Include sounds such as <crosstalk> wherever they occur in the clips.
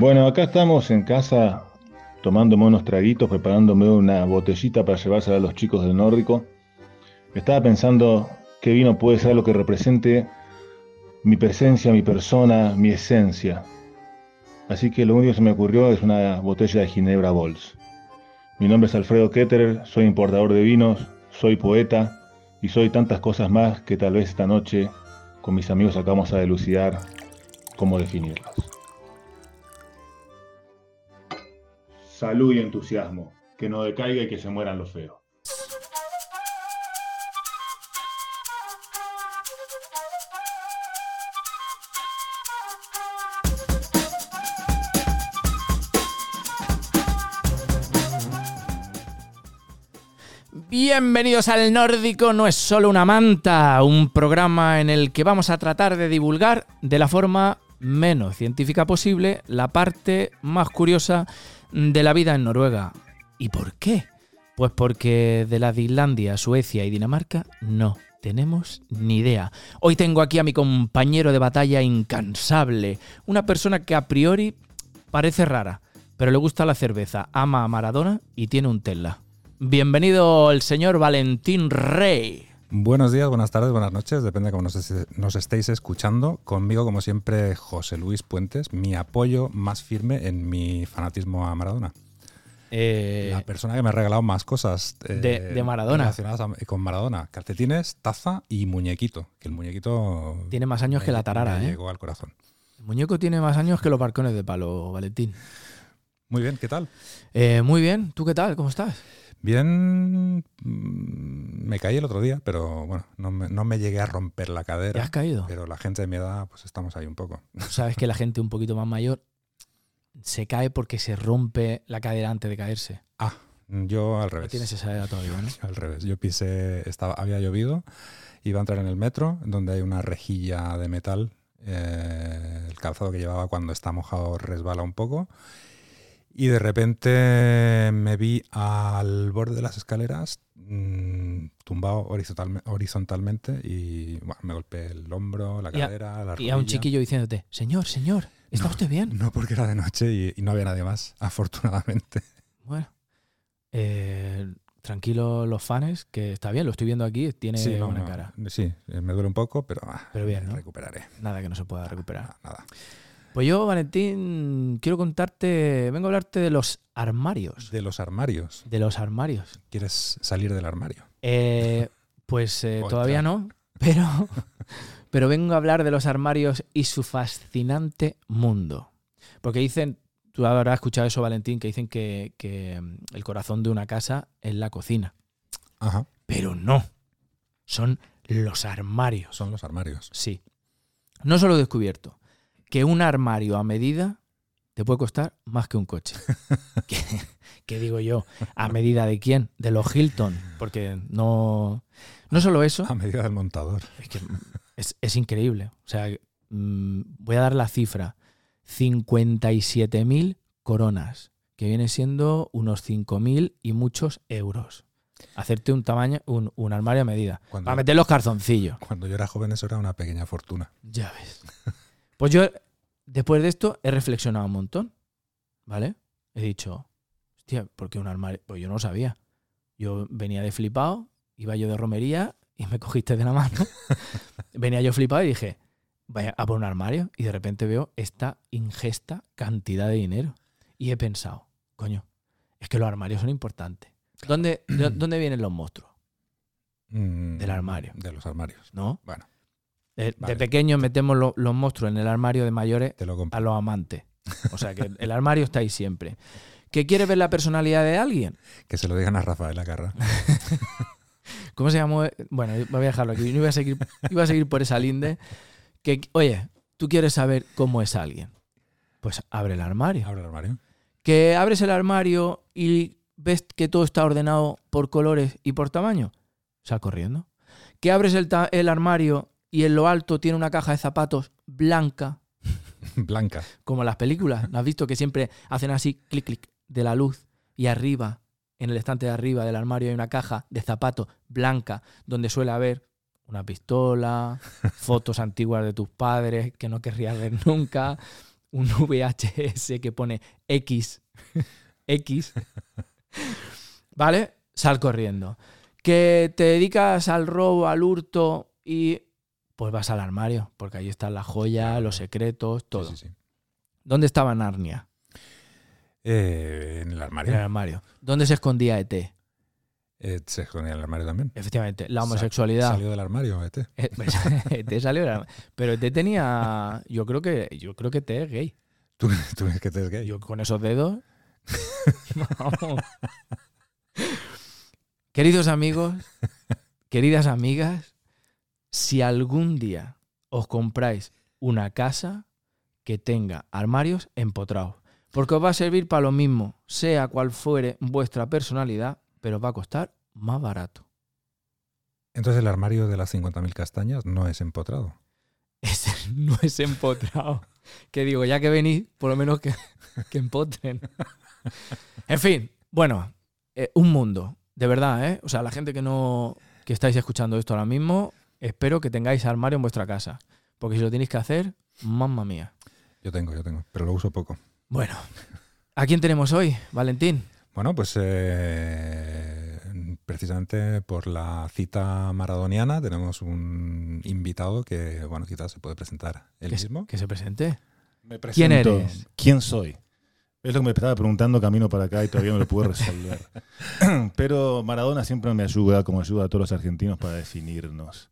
Bueno, acá estamos en casa tomándome unos traguitos, preparándome una botellita para llevársela a los chicos del nórdico. Estaba pensando qué vino puede ser lo que represente mi presencia, mi persona, mi esencia. Así que lo único que se me ocurrió es una botella de Ginebra Bols. Mi nombre es Alfredo Ketterer, soy importador de vinos, soy poeta y soy tantas cosas más que tal vez esta noche con mis amigos acabamos a delucidar cómo definirlas. Salud y entusiasmo, que no decaiga y que se mueran los feos. Bienvenidos al Nórdico no es solo una manta, un programa en el que vamos a tratar de divulgar de la forma menos científica posible la parte más curiosa de la vida en Noruega. ¿Y por qué? Pues porque de la de Islandia, Suecia y Dinamarca no tenemos ni idea. Hoy tengo aquí a mi compañero de batalla incansable, una persona que a priori parece rara, pero le gusta la cerveza, ama a Maradona y tiene un Tesla. Bienvenido el señor Valentín Rey. Buenos días, buenas tardes, buenas noches, depende de cómo nos, nos, estéis escuchando. Conmigo, como siempre, José Luis Puentes, mi apoyo más firme en mi fanatismo a Maradona. Eh, la persona que me ha regalado más cosas eh, de, de, Maradona. relacionadas a, con Maradona. Calcetines, taza y muñequito. Que el muñequito. Tiene más años me, que la tarara, me ¿eh? Llegó al corazón. El muñeco tiene más años que los barcones de palo, Valentín. Muy bien, ¿qué tal? Eh, muy bien, ¿tú qué tal? ¿Cómo estás? Bien, me caí el otro día, pero bueno, no me, no me llegué a romper la cadera. ¿Te has caído? Pero la gente de mi edad, pues estamos ahí un poco. <laughs> Sabes que la gente un poquito más mayor se cae porque se rompe la cadera antes de caerse. Ah, yo al revés. No tienes esa edad todavía, ¿no? <laughs> al revés. Yo pisé, estaba, había llovido, iba a entrar en el metro, donde hay una rejilla de metal. Eh, el calzado que llevaba cuando está mojado resbala un poco. Y de repente me vi al borde de las escaleras, mmm, tumbado horizontal, horizontalmente, y bueno, me golpeé el hombro, la cadera, a, la rodilla. Y a un chiquillo diciéndote, señor, señor, ¿está no, usted bien? No, porque era de noche y, y, no había nadie más, <laughs> afortunadamente. Bueno, eh, tranquilo los fans, que está bien, lo estoy viendo aquí, tiene sí, no, buena no, cara. Sí, me duele un poco, pero, ah, pero bien, recuperaré. Nada que no se pueda recuperar. Nada. Pues yo, Valentín, quiero contarte, vengo a hablarte de los armarios. De los armarios. De los armarios. ¿Quieres salir del armario? Eh, pues eh, todavía no, pero, <laughs> pero vengo a hablar de los armarios y su fascinante mundo. Porque dicen, tú habrás escuchado eso, Valentín, que dicen que, que el corazón de una casa es la cocina. Ajá. Pero no, son los armarios. Son los armarios. Sí. No solo he descubierto que un armario a medida te puede costar más que un coche. <laughs> ¿Qué, ¿Qué, digo yo? ¿A medida de quién? De los Hilton. Porque no. No solo eso. A medida del montador. Es que es, es increíble. O sea, mmm, voy a dar la cifra: 57.000 coronas, que viene siendo unos 5.000 y muchos euros. Hacerte un tamaño, un, un armario a medida. Cuando, para meter los calzoncillos. Cuando yo era joven, eso era una pequeña fortuna. Ya ves. <laughs> Pues yo, después de esto, he reflexionado un montón, ¿vale? He dicho, hostia, ¿por qué un armario? Pues yo no lo sabía. Yo venía de flipado, iba yo de romería y me <laughs> cogiste de la mano. <laughs> venía yo flipado y dije, vaya a por un armario. Y de repente veo esta ingesta cantidad de dinero. Y he pensado, coño, es que los armarios son importantes. ¿Dónde, de, <clears throat> ¿dónde vienen los monstruos? Mm, Del armario. De los armarios. ¿No? Bueno. De, vale. de pequeños metemos lo, los monstruos en el armario de mayores Te lo a los amantes. O sea que el armario está ahí siempre. ¿Que quiere ver la personalidad de alguien? Que se lo digan a Rafael Acarra. <laughs> ¿Cómo se llamó? Bueno, voy a dejarlo aquí. Iba a seguir, iba a seguir por esa linde. Que, oye, tú quieres saber cómo es alguien. Pues abre el armario. Abre el armario. Que abres el armario y ves que todo está ordenado por colores y por tamaño. Sal corriendo. Que abres el, el armario y en lo alto tiene una caja de zapatos blanca. <laughs> blanca. Como las películas. ¿No has visto que siempre hacen así, clic, clic, de la luz? Y arriba, en el estante de arriba del armario, hay una caja de zapatos blanca, donde suele haber una pistola, <laughs> fotos antiguas de tus padres que no querrías ver nunca, un VHS que pone X, <laughs> X, ¿vale? Sal corriendo. Que te dedicas al robo, al hurto y pues vas al armario, porque ahí están las joyas, los secretos, todo. Sí, sí, sí. ¿Dónde estaba Narnia? Eh, en el En armario. el armario. ¿Dónde se escondía ET? Eh, se escondía en el armario también. Efectivamente, la Sa- homosexualidad. Salió del armario, este. <laughs> Eh, pues, <laughs> ET salió del armario. Pero ET tenía. Yo creo que. Yo creo que ET es gay. ¿Tú, <laughs> tú crees que te es gay? Yo con esos dedos. Vamos. Queridos amigos, queridas amigas, si algún día os compráis una casa que tenga armarios empotrados, porque os va a servir para lo mismo, sea cual fuere vuestra personalidad, pero os va a costar más barato. Entonces el armario de las 50.000 castañas no es empotrado. No es empotrado. <laughs> Que digo, ya que venís, por lo menos que, que empotren. En fin, bueno, eh, un mundo, de verdad, ¿eh? O sea, la gente que no que estáis escuchando esto ahora mismo, espero que tengáis armario en vuestra casa. Porque si lo tenéis que hacer, mamma mía. Yo tengo, yo tengo, pero lo uso poco. Bueno, ¿a quién tenemos hoy, Valentín? Bueno, pues eh, precisamente por la cita maradoniana tenemos un invitado que, bueno, quizás se puede presentar él Que se- mismo. Que se presente. Me ¿Quién eres? ¿Quién soy? Es lo que me estaba preguntando camino para acá y todavía no lo pude resolver. <clears throat> Pero Maradona siempre me ayuda, como ayuda a todos los argentinos, para definirnos.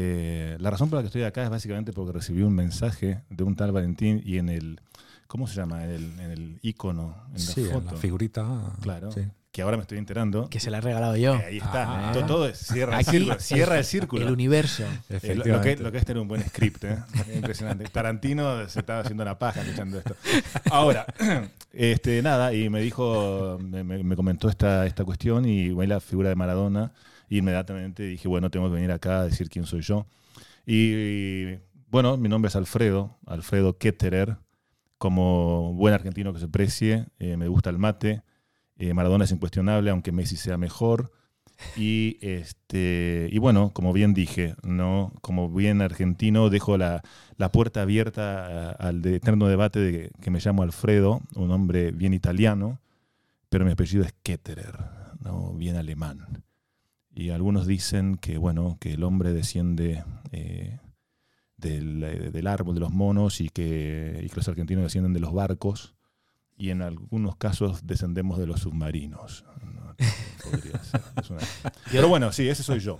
Eh, la razón por la que estoy acá es básicamente porque recibí un mensaje de un tal Valentín y en el, ¿cómo se llama? En el, en el icono, en la sí, en foto, la figurita. Claro. sí. que ahora me estoy enterando. Que se la he regalado yo. que ahí está. Ah. todo, todo es- cierra el círculo. Cierra el círculo. El universo. Eh, lo, lo que, lo que es tener un buen script, ¿eh? <laughs> impresionante. Tarantino se estaba haciendo una paja escuchando esto. Ahora, <clears throat> este, nada, y me dijo, me, me- me comentó esta, esta cuestión y bueno, la figura de Maradona. Inmediatamente dije, bueno, tengo que venir acá a decir quién soy yo. Y bueno, mi nombre es Alfredo, Alfredo Ketterer. Como buen argentino que se precie, eh, me gusta el mate. Eh, Maradona es incuestionable, aunque Messi sea mejor. Y este y bueno, como bien dije, no, como bien argentino, dejo la, la puerta abierta al eterno debate de que me llamo Alfredo, un hombre bien italiano, pero mi apellido es Ketterer, no bien alemán. Y algunos dicen que bueno, que el hombre desciende eh, del, eh, del árbol de los monos y que, y que los argentinos descienden de los barcos. Y en algunos casos descendemos de los submarinos. No, podría ser. Es una- <laughs> Pero bueno, sí, ese soy yo.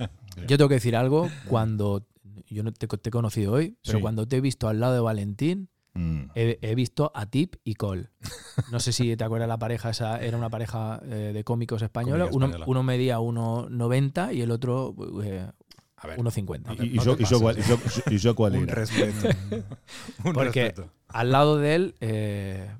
Yo tengo que decir algo cuando. Yo no te, te he conocido hoy, pero Sí. cuando te he visto al lado de Valentín, Mm. he, he visto a Tip y Cole. No sé si te acuerdas la pareja, esa era una pareja eh, de cómicos españoles. Uno, uno medía 1,90 y el otro eh, A ver, 1,50. No ¿Y, no yo, te y, yo, cuál- cuál un era? respeto. <laughs> un Porque- respeto. Al lado de él eh,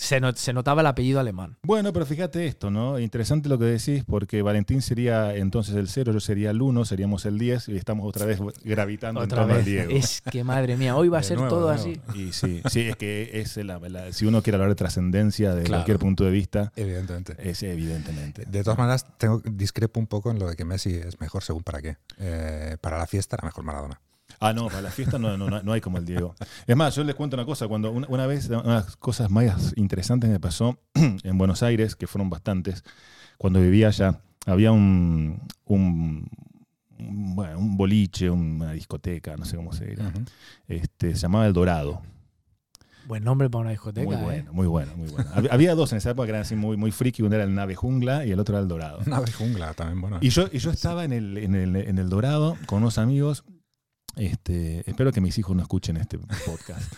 se, not- se notaba el apellido alemán. Bueno, pero fíjate esto, ¿no? Interesante lo que decís, porque Valentín sería entonces el 0, yo sería el 1, seríamos el 10 y estamos otra vez gravitando Otra en torno al vez. Diego. Es que madre mía, hoy va a De ser nuevo, todo así. Y sí, sí, es que es la, la- si uno quiere hablar de trascendencia de Claro. cualquier punto de vista, Evidentemente. es evidentemente. De todas maneras, tengo, discrepo un poco en lo de que Messi es mejor según para qué. Eh, para la fiesta era mejor Maradona. Ah, no, para la fiesta no, no, no- hay como el Diego. Es más, yo les cuento una cosa. Cuando una, una vez, una de las cosas más interesantes me pasó <clears throat> en Buenos Aires, que fueron bastantes, cuando vivía allá, había un, un, un- bueno, un boliche, una discoteca, no sé cómo se dirá. Este, se llamaba El Dorado. Buen nombre para una discoteca. Muy ¿eh? bueno, muy bueno, muy bueno. Hab- Había dos en esa época que eran así muy, muy friki, uno era el Nave Jungla y el otro era El Dorado. Nave jungla también, bueno. Y yo, y yo estaba en el, en, el, en el Dorado con unos amigos. Este, espero que mis hijos no escuchen este podcast.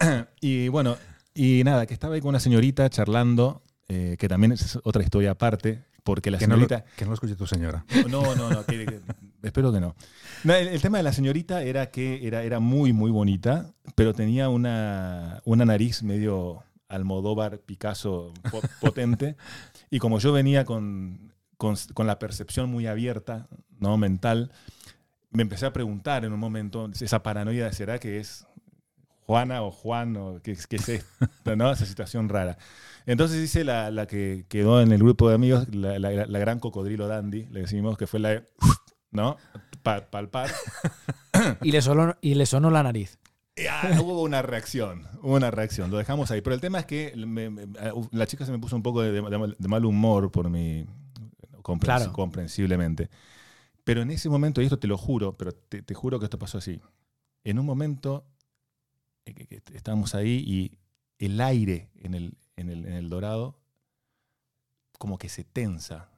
<laughs> y bueno, y nada, que estaba ahí con una señorita charlando, eh, que también es otra historia aparte, porque la que, no lo, señorita. que no lo escuche tu señora. No, no, no, que- que- espero que no. No, el, el tema de la señorita era que era, era muy, muy bonita, pero tenía una, una nariz medio Almodóvar, Picasso po- <laughs> potente. Y como yo venía con, con, con la percepción muy abierta, ¿no? mental, me empecé a preguntar en un momento, esa paranoia de será que es Juana o Juan o qué, qué es esto, ¿no? Esa situación rara. Entonces hice la, la que quedó en el grupo de amigos, la, la- la gran cocodrilo dandy, le decimos, que fue la ¿no? Pa- palpar. Y le, sonó, y le sonó la nariz. Ah, hubo una reacción, hubo una reacción, lo dejamos ahí. Pero el tema es que me- me- la chica se me puso un poco de, de- de mal humor por mi. comprensi- Claro. Pero en ese momento, y esto te lo juro, pero te, te juro que esto pasó así. En un momento eh, estábamos ahí y el aire en el, en el, en el dorado como que se tensa,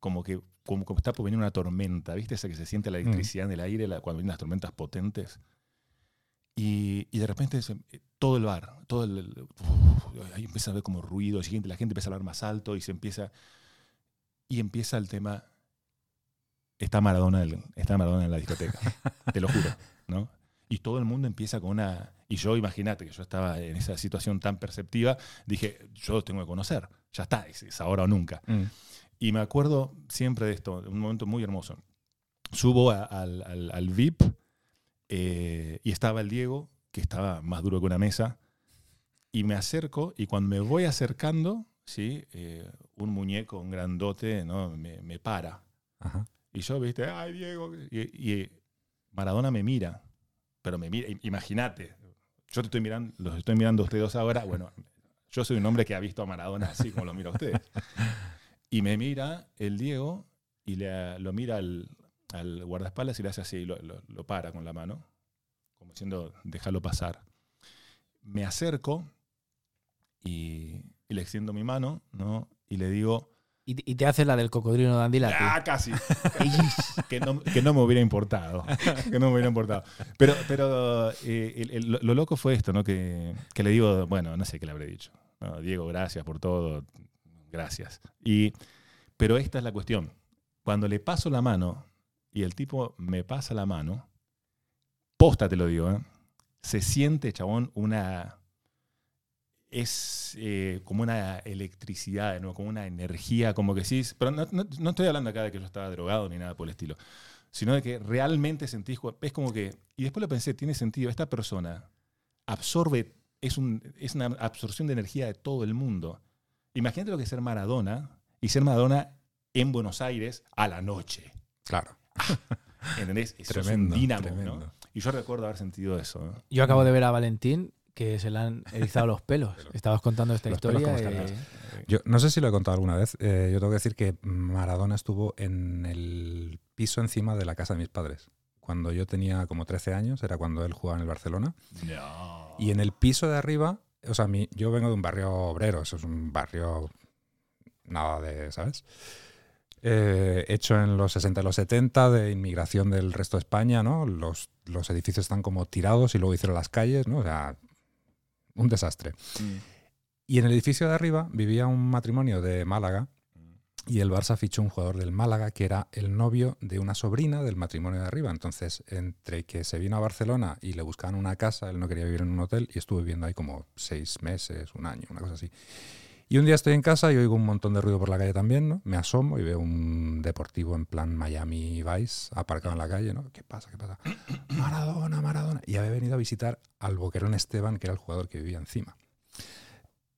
como que como, como está por venir una tormenta, ¿viste? Esa que se siente la electricidad en el aire la- cuando vienen las tormentas potentes. Y, y de repente se- eh, todo el bar, todo el, el- uf, ahí empieza a ver como ruido, la gente empieza a hablar más alto y se empieza y empieza el tema está Maradona, en- está Maradona en la discoteca, <laughs> te lo juro, ¿no? Y todo el mundo empieza con una y yo imagínate que yo estaba en esa situación tan perceptiva, dije, yo tengo que conocer, ya está, es, es ahora o nunca. Mm. Y me acuerdo siempre de esto, un momento muy hermoso. Subo a- al, al- al VIP eh, y estaba el Diego, que estaba más duro que una mesa, y me acerco y cuando me voy acercando, ¿sí? Eh, un muñeco, un grandote, ¿no? me, me para. Ajá. Y yo, viste, ay, Diego. Y, Maradona me mira, pero me mira, imagínate, yo te estoy mirando, los estoy mirando a ustedes ahora, bueno, yo soy un hombre que ha visto a Maradona así como lo mira a ustedes. Y me mira el Diego y le, lo mira al, al guardaespaldas y le hace así, lo, lo- lo para con la mano, como diciendo, déjalo pasar. Me acerco y, y le extiendo mi mano, ¿no? Y le digo, Y, te hace la del cocodrilo de Andilati. ah, casi, <laughs> que no, que no me hubiera importado. Que no me hubiera importado. Pero, pero eh, el- el- lo, lo loco fue esto, ¿no? Que, que le digo, bueno, no sé qué le habré dicho. No, Diego, gracias por todo. Gracias. Y, pero esta es la cuestión. Cuando le paso la mano y el tipo me pasa la mano, posta te lo digo, ¿eh? se siente, chabón, una. Es eh, como una electricidad, ¿no? como una energía, como que sí. Pero no, no- no estoy hablando acá de que yo estaba drogado ni nada por el estilo, sino de que realmente sentís. Es como que. Y después lo pensé, tiene sentido. Esta persona absorbe. Es, un, es una absorción de energía de todo el mundo. Imagínate lo que es ser Maradona y ser Maradona en Buenos Aires a la noche. Claro. <laughs> ¿Entendés? Eso es Tremendo. un dínamo, tremendo. ¿no? Y yo recuerdo haber sentido eso. ¿no? Yo acabo de ver a Valentín que se le han <laughs> erizado los pelos. Estabas contando esta Los pelos historia. eh. Yo no sé si lo he contado alguna vez. eh, yo tengo que decir que Maradona estuvo en el piso encima de la casa de mis padres. Cuando yo tenía como 13 años, era cuando él jugaba en el Barcelona. No. Y en el piso de arriba, o sea, mi- yo vengo de un barrio obrero, eso es un barrio nada de, ¿sabes? Eh, hecho en los 60 y los 70 de inmigración del resto de España, ¿no? Los, los edificios están como tirados y luego hicieron las calles, ¿no? O sea, un desastre. Mm. Y en el edificio de arriba vivía un matrimonio de Málaga y el Barça fichó un jugador del Málaga que era el novio de una sobrina del matrimonio de arriba. Entonces, entre que se vino a Barcelona y le buscaban una casa, él no quería vivir en un hotel y estuve viviendo ahí como seis meses, un año, una cosa así. Y un día estoy en casa y oigo un montón de ruido por la calle también, ¿no? Me asomo y veo un deportivo en plan Miami Vice aparcado en la calle, ¿no? ¿Qué pasa? ¿Qué pasa? <clears throat> Maradona, Maradona. Y había venido a visitar al Boquerón Esteban, que era el jugador que vivía encima.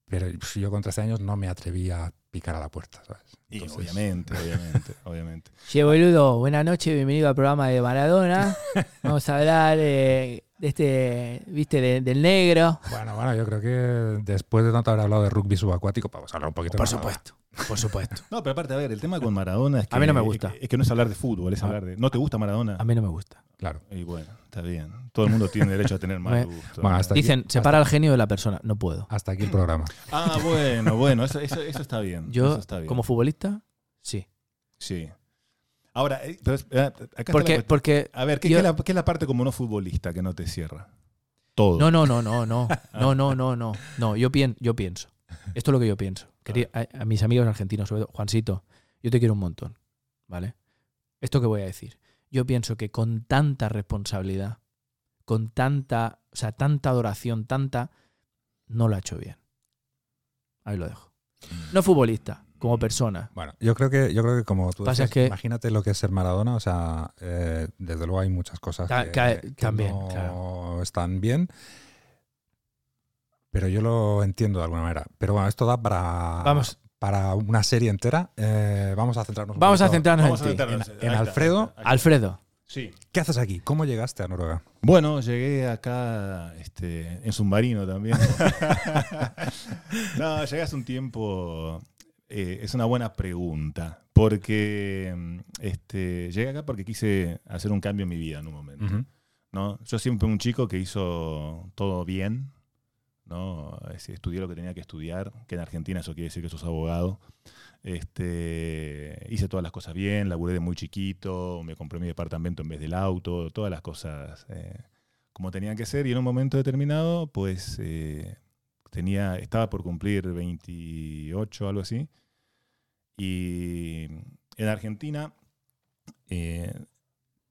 Pero pf, yo con 13 años no me atreví a picar a la puerta, ¿sabes? Y Entonces- obviamente, <laughs> obviamente, obviamente. Che, boludo, buenas noches, bienvenido al programa de Maradona. <laughs> Vamos a hablar eh, este, viste, de- del negro. Bueno, bueno, yo creo que después de tanto haber hablado de rugby subacuático, vamos a hablar un poquito Por de supuesto, por supuesto. No, pero aparte, a ver, el tema con Maradona es que. A mí no me gusta. Es que, es que no es hablar de fútbol, es hablar de. ¿No te gusta Maradona? A mí no me gusta. Claro. Y bueno, está bien. Todo el mundo tiene derecho a tener mal Bueno, gusto. bueno, hasta aquí- Dicen, separa al genio de la persona. No puedo. Hasta aquí el programa. Ah, bueno, bueno, eso, eso, eso está bien. Yo, eso está bien. como futbolista, sí. Sí. Ahora, eh, pero, eh, acá está la Porque, cuestión. porque A ver, ¿qué, yo- qué es la, qué es la parte como no futbolista que no te cierra? Todo. No, no, no, no, no. <laughs> No, no, no, no. No, yo, pien- yo pienso. Esto es lo que yo pienso. Quería- a, a mis amigos argentinos, sobre todo, Juancito, yo te quiero un montón. ¿Vale? Esto que voy a decir. Yo pienso que con tanta responsabilidad, con tanta, o sea, tanta adoración, tanta, no lo ha hecho bien. Ahí lo dejo. No futbolista, como persona. Bueno, yo creo que, yo creo que como tú Pasa que- imagínate lo que es ser Maradona, o sea, eh, desde luego hay muchas cosas Ta- que, también, no claro. están bien, pero yo lo entiendo de alguna manera. Pero bueno, esto da para, Vamos. para una serie entera. Eh, vamos a centrarnos un Vamos a centrarnos Vamos en centrarnos. en- Alfredo. Alfredo. Sí. ¿Qué haces aquí? ¿Cómo llegaste a Noruega? Bueno, llegué acá este, en submarino también. <laughs> <laughs> no, llegué hace un tiempo. Eh, es una buena pregunta. Porque mm, este, llegué acá porque quise hacer un cambio en mi vida en un momento. ¿no? Yo siempre fui un chico que hizo todo bien, ¿no? Estudié lo que tenía que estudiar, que en Argentina eso quiere decir que sos abogado. Este, hice todas las cosas bien, laburé de muy chiquito, me compré mi departamento en vez del auto, todas las cosas eh, como tenían que ser y en un momento determinado pues eh, tenía, estaba por cumplir 28 algo así y en Argentina eh,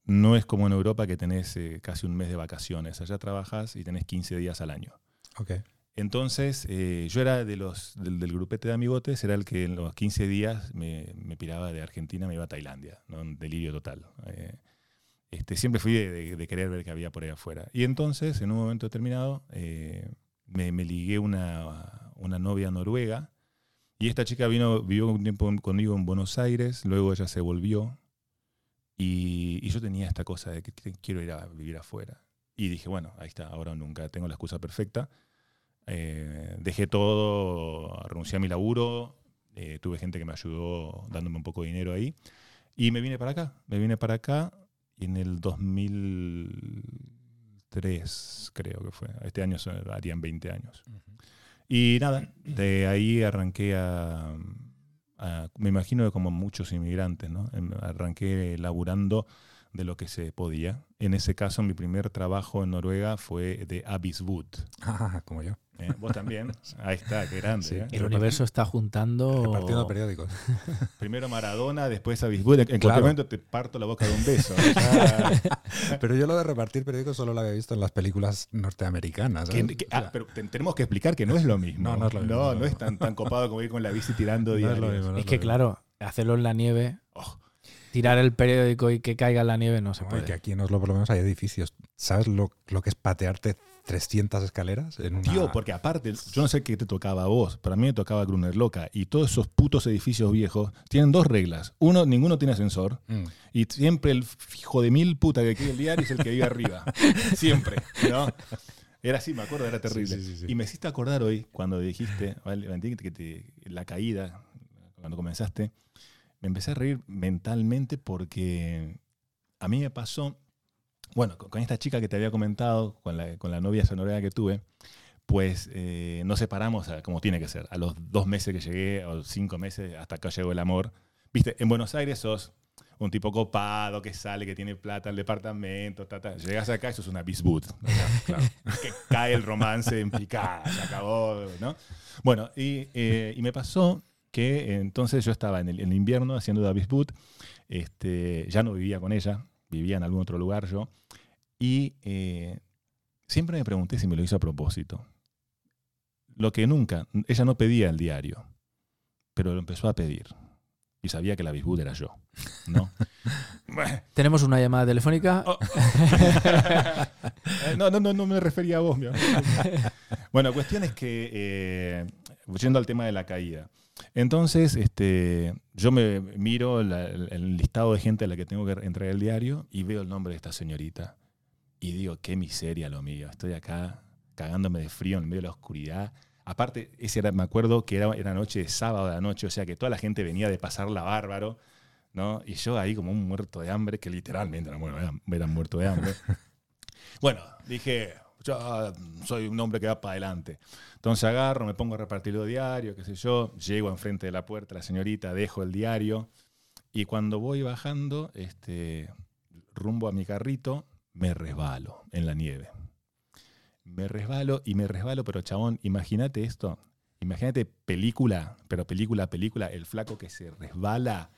no es como en Europa que tenés eh, casi un mes de vacaciones. Allá trabajas y tenés 15 días al año. Ok. Entonces, eh, yo era de los, del, del grupete de amigotes, era el que en los 15 días me, me piraba de Argentina, me iba a Tailandia, ¿no? Un delirio total. Eh, este, siempre fui de, de- de querer ver qué había por ahí afuera. Y entonces, en un momento determinado, eh, me, me ligué una, una novia noruega. Y esta chica vino, vivió un tiempo conmigo en Buenos Aires, luego ella se volvió. Y, yo tenía esta cosa de que quiero ir a vivir afuera. Y dije, bueno, ahí está, ahora nunca, tengo la excusa perfecta. Eh, dejé todo, renuncié a mi laburo, eh, tuve gente que me ayudó dándome un poco de dinero ahí. Y me vine para acá, me vine para acá y en el 2003, creo que fue. Este año son- harían 20 años. Y nada, de ahí arranqué a, a- me imagino que como muchos inmigrantes, ¿no? Em, Arranqué laburando de lo que se podía. En ese caso, mi primer trabajo en Noruega fue de Abysswood. Ah, como yo. ¿Eh? Vos también. Ahí está, qué grande. Sí. ¿eh? El universo está juntando. Repartiendo periódicos. <laughs> Primero Maradona, después Abysswood. En Claro. cualquier momento te parto la boca de un beso. <laughs> Pero yo lo de repartir periódicos solo lo había visto en las películas norteamericanas. sea, ah, pero te- tenemos que explicar que no es lo mismo. No, no es lo mismo, No, no. es tan, tan copado como ir con la bici tirando <laughs> no es diarios. lo mismo, no Es que, mismo. claro, hacerlo en la nieve, Oh, tirar el periódico y que caiga en la nieve no se No, puede. que aquí en Oslo por lo menos hay edificios. ¿Sabes lo, lo que es patearte 300 escaleras en una... Tío, porque aparte, yo no sé qué te tocaba a vos, pero a mí me tocaba Gruner Loca. Y todos esos putos edificios viejos tienen dos reglas. Uno, ninguno tiene ascensor. Mm. Y siempre el fijo de mil puta que quiere el diario es el que vive arriba. <laughs> Siempre, ¿no? Era así, me acuerdo, era terrible. Sí, sí, sí, sí. Y me hiciste acordar hoy, cuando dijiste, Valentín, que te- la caída, cuando comenzaste, me empecé a reír mentalmente porque a mí me pasó, bueno, con, esta chica que te había comentado, con la, con la novia sonorea que tuve, pues eh, nos separamos a- como tiene que ser. A los dos meses que llegué, o cinco meses, hasta acá llegó el amor. Viste, en Buenos Aires sos un tipo copado que sale, que tiene plata al departamento, ta, ta. llegas acá y sos una bisboot. <laughs> que cae el romance en picada, se acabó, ¿no? Bueno, y, eh, y me pasó que entonces yo estaba en el, en el invierno haciendo Davis Boot, este, ya no vivía con ella, vivía en algún otro lugar yo, y eh, siempre me pregunté si me lo hizo a propósito. Lo que nunca, ella no pedía el diario, pero lo empezó a pedir. Y sabía que la Bisboot era yo, ¿no? <laughs> Tenemos una llamada telefónica. Oh. <laughs> No, no, no, no me refería a vos, mi amor. <laughs> Bueno, cuestión es que, eh, yendo al tema de la caída. Entonces, este, yo me miro la- el, listado de gente a la que tengo que entregar el diario y veo el nombre de esta señorita. Y digo, qué miseria lo mío. Estoy acá cagándome de frío en medio de la oscuridad. Aparte, ese era, me acuerdo que era, era noche de sábado de la noche, o sea que toda la gente venía de pasarla bárbaro, ¿no? Y yo ahí como un muerto de hambre, que literalmente era, bueno, era, era muerto de hambre. <laughs> bueno, dije, yo ah, soy un hombre que va para adelante. Entonces agarro, me pongo a repartir los diarios, qué sé yo, llego enfrente de la puerta, la señorita, dejo el diario, y cuando voy bajando, este, rumbo a mi carrito, me resbalo en la nieve. Me resbalo y me resbalo, pero chabón, imagínate esto. Imagínate película, pero película, película, el flaco que se resbala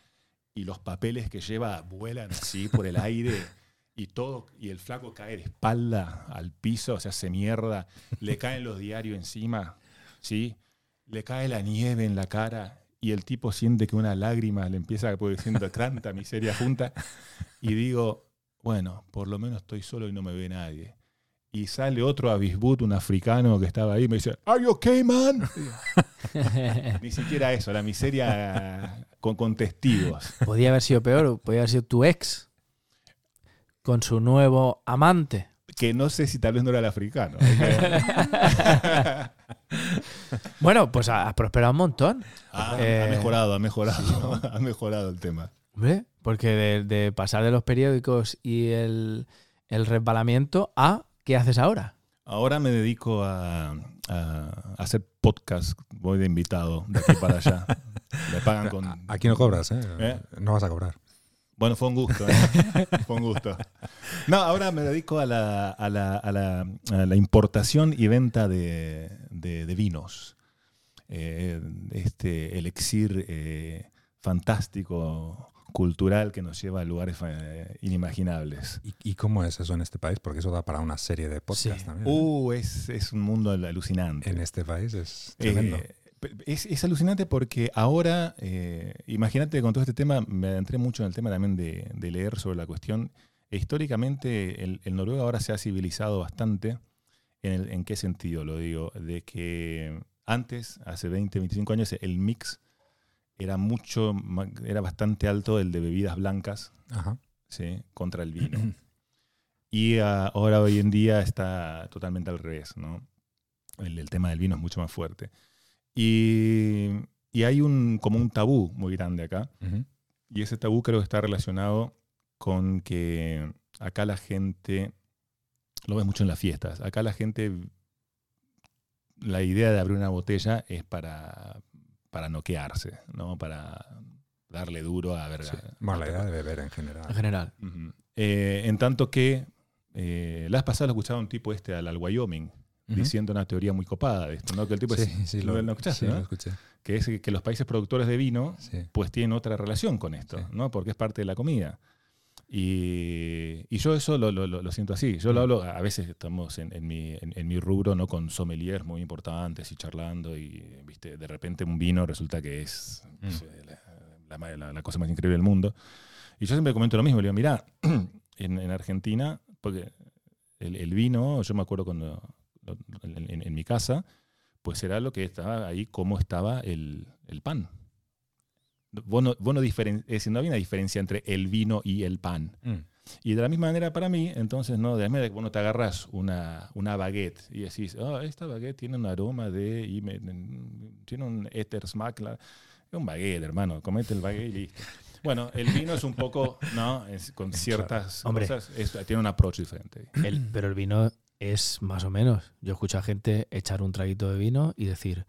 y los papeles que lleva vuelan así por el aire <laughs> y todo, y el flaco cae de espalda al piso, se hace mierda, le caen los diarios encima, ¿sí? Le cae la nieve en la cara y el tipo siente que una lágrima le empieza pues, diciendo <laughs> tanta miseria junta y digo, bueno, por lo menos estoy solo y no me ve nadie. Y sale otro abisbut, un africano que estaba ahí, y me dice, ¿Are you okay, man? <laughs> Ni siquiera eso, la miseria con, con testigos. Podía haber sido peor, podía haber sido tu ex. Con su nuevo amante. Que no sé si tal vez no era el africano. <laughs> <laughs> Bueno, pues ha, ha prosperado un montón. Ah, Eh, ha mejorado, ha mejorado. <laughs> ha mejorado el tema. Hombre, porque de, de pasar de los periódicos y el, el resbalamiento a ¿qué haces ahora? Ahora me dedico a, a hacer podcast. Voy de invitado de aquí para allá. Me pagan con. Aquí no cobras, ¿eh? ¿Eh? No vas a cobrar. Bueno, fue un gusto. ¿eh? <laughs> fue un gusto. No, ahora me dedico a la, a la, a la, a la importación y venta de, de- de vinos. Eh, este elixir eh, fantástico, cultural, que nos lleva a lugares eh, inimaginables. ¿Y, y cómo es eso en este país? Porque eso da para una serie de podcasts Sí. también. ¿eh? Uh, es, es un mundo al- alucinante. En este país es tremendo. Eh, es, es alucinante porque ahora, eh, imagínate con todo este tema, me adentré mucho en el tema también de, de leer sobre la cuestión. Históricamente, el, el noruego ahora se ha civilizado bastante. ¿En, el- ¿En qué sentido lo digo? De que antes, hace 20, 25 años, el mix era mucho, era bastante alto el de bebidas blancas Ajá. ¿sí? contra el vino. Y ah, ahora hoy en día está totalmente al revés, ¿no? El, el tema del vino es mucho más fuerte. Y, y hay un, como un tabú muy grande acá. Y ese tabú creo que está relacionado con que acá la gente, lo ves mucho en las fiestas, acá la gente, la idea de abrir una botella es para, para noquearse, ¿no? Para darle duro a ver. Sí. Bueno, la idea de beber en general. En general. Eh, en tanto que eh, la vez pasada lo escuchaba un tipo este al, al Wyoming Diciendo una teoría muy copada de esto, ¿no? Que el tipo es- Sí, sí, lo, lo, escuchaste, sí, ¿no? lo escuché. Que es que los países productores de vino Sí. pues tienen otra relación con esto, Sí. ¿no? Porque es parte de la comida. Y, y yo eso lo, lo- lo- siento así. Yo lo hablo, a veces estamos en, en mi, en- en mi rubro, ¿no? Con sommeliers muy importantes y charlando y, viste, de repente un vino resulta que es Mm. la, la- la- la cosa más increíble del mundo. Y yo siempre comento lo mismo, le digo, mira, <clears throat> en, en Argentina, porque el, el vino, yo me acuerdo cuando en, en- mi casa, pues era lo que estaba ahí, cómo estaba el, el pan. Vos no, vos no diferen- es decir, no había una diferencia entre el vino y el pan. Mm. Y de la misma manera para mí, entonces, no, de la manera que vos no te agarras una, una baguette y decís, oh, esta baguette tiene un aroma de, y me- tiene un éter smack, es un baguette, hermano, comete el baguette y listo. Bueno, el vino es un poco, ¿no? Es- con <laughs> ciertas Hombre. cosas, es- tiene un approach diferente. El- pero el vino es más o menos. Yo escucho a gente echar un traguito de vino y decir,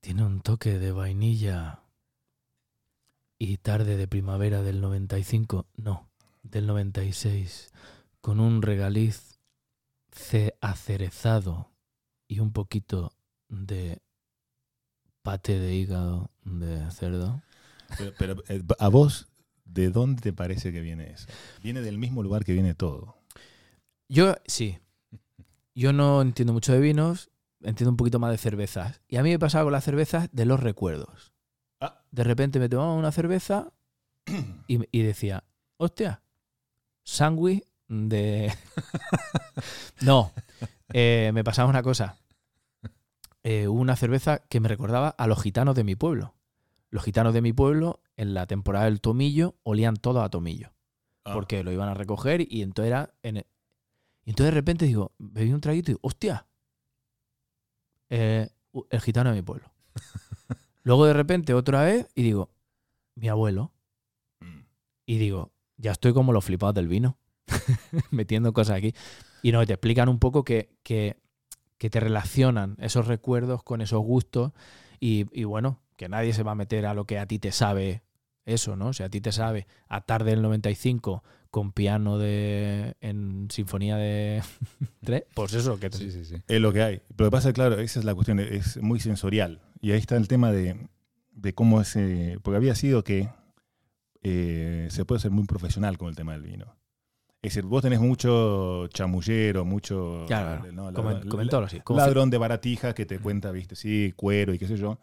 tiene un toque de vainilla y tarde de primavera del 95, no, del 96, con un regaliz ce- acerezado y un poquito de pate de hígado de cerdo. Pero, pero, eh, a vos, ¿de dónde te parece que viene eso? Viene del mismo lugar que viene todo. Yo, sí. Yo no entiendo mucho de vinos, entiendo un poquito más de cervezas. Y a mí me pasaba con las cervezas de los recuerdos. Ah. De repente me tomaba una cerveza y, y decía, hostia, sándwich de... <laughs> no, eh, me pasaba una cosa. Eh, una cerveza que me recordaba a los gitanos de mi pueblo. Los gitanos de mi pueblo, en la temporada del tomillo, olían todo a tomillo Ah. porque lo iban a recoger y entonces era en y entonces de repente digo bebí un traguito y digo hostia eh, el gitano de mi pueblo <laughs> luego de repente otra vez y digo mi abuelo Mm. y digo ya estoy como los flipados del vino <laughs> metiendo cosas aquí y no te explican un poco que, que, que te relacionan esos recuerdos con esos gustos y, y bueno que nadie se va a meter a lo que a ti te sabe eso, ¿no? Si a ti te sabe a tarde del 95 con piano de en sinfonía de <laughs> 3, pues eso, que Sí, sí, sí. Es lo que hay. Pero lo que pasa, claro, esa es la cuestión, es muy sensorial. Y ahí está el tema de, de cómo es, eh, porque había sido que eh, se puede ser muy profesional con el tema del vino. Es decir, vos tenés mucho chamullero, mucho Claro, ¿no? la- como ladrón de baratija que te cuenta, viste, sí, cuero y qué sé yo.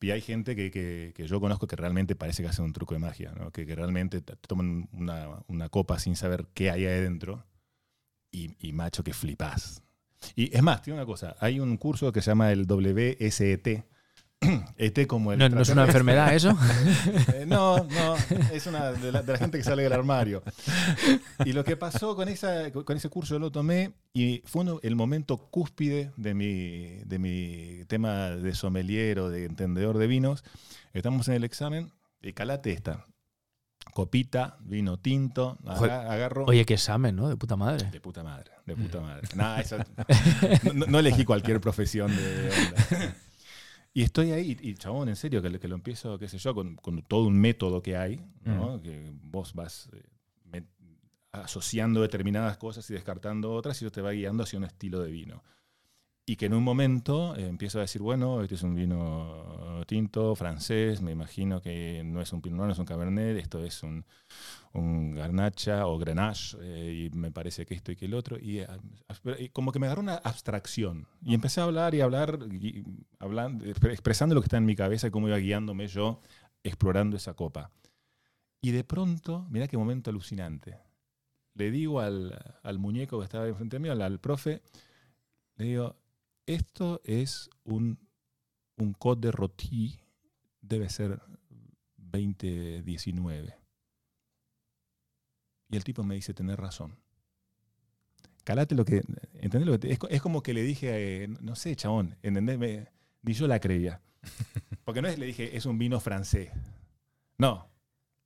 Y hay gente que, que- que yo conozco que realmente parece que hace un truco de magia, ¿no? que, que realmente te toman una, una copa sin saber qué hay adentro y, y macho que flipás. Y es más, tiene una cosa, hay un curso que se llama el WSET, <clears throat> Esté como el. No, no es una enfermedad eso. <laughs> Eh, no, no, es una de la, de la gente que sale del armario. Y lo que pasó con, esa, con ese curso, lo tomé y fue uno- el momento cúspide de mi, de mi tema de sommelier o de entendedor de vinos. Estamos en el examen y calate esta. Copita, vino tinto, agarro. Oye, qué examen, ¿no? De puta madre. De puta madre, de puta madre. <laughs> Nah, eso- no, no elegí cualquier profesión de, de onda. <laughs> Y estoy ahí, y chabón, en serio, que, lo- que lo empiezo, qué sé yo, con, con todo un método que hay, ¿no? que vos vas eh, me- asociando determinadas cosas y descartando otras, y eso te va guiando hacia un estilo de vino. Y que en un momento eh, empiezo a decir, bueno, este es un vino tinto, francés, me imagino que no es un Pinot Noir, no es un Cabernet, esto es un, un Garnacha o Grenache, eh, y me parece que esto y que el otro, y, eh, y como que me agarró una abstracción. Y empecé a hablar y hablar, y hablando, expresando lo que está en mi cabeza y cómo iba guiándome yo explorando esa copa. Y de pronto, mirá qué momento alucinante. Le digo al, al muñeco que estaba enfrente mío, al, al profe, le digo, esto es un, un Côte de Rôti, debe ser 2019. Y el tipo me dice, tenés razón. Calate lo que. ¿Entendés lo que te- es, co- es como que le dije, eh, no sé, chabón, ¿entendés? Me- ni yo la creía. <laughs> Porque no es le dije, es un vino francés. No.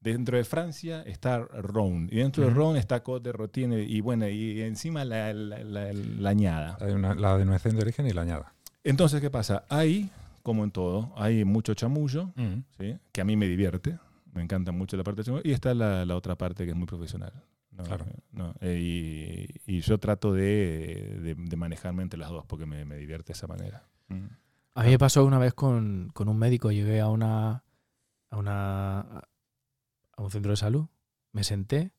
Dentro de Francia está Rhône. Y dentro de Ujú. Rhône está Côte de Rôti. Y bueno, y encima la, la- la- la añada. Hay una- la denominación de origen y la añada. Entonces, ¿qué pasa? Hay, como en todo, hay mucho chamullo, ¿sí? que a mí me divierte. Me encanta mucho la parte. Y está la, la otra parte que es muy profesional. ¿no? Claro. No, eh, y, y yo trato de, de- de manejarme entre las dos porque me, me divierte de esa manera. Mm. A mí me pasó una vez con, con un médico, llegué a una, a una a un centro de salud, me senté,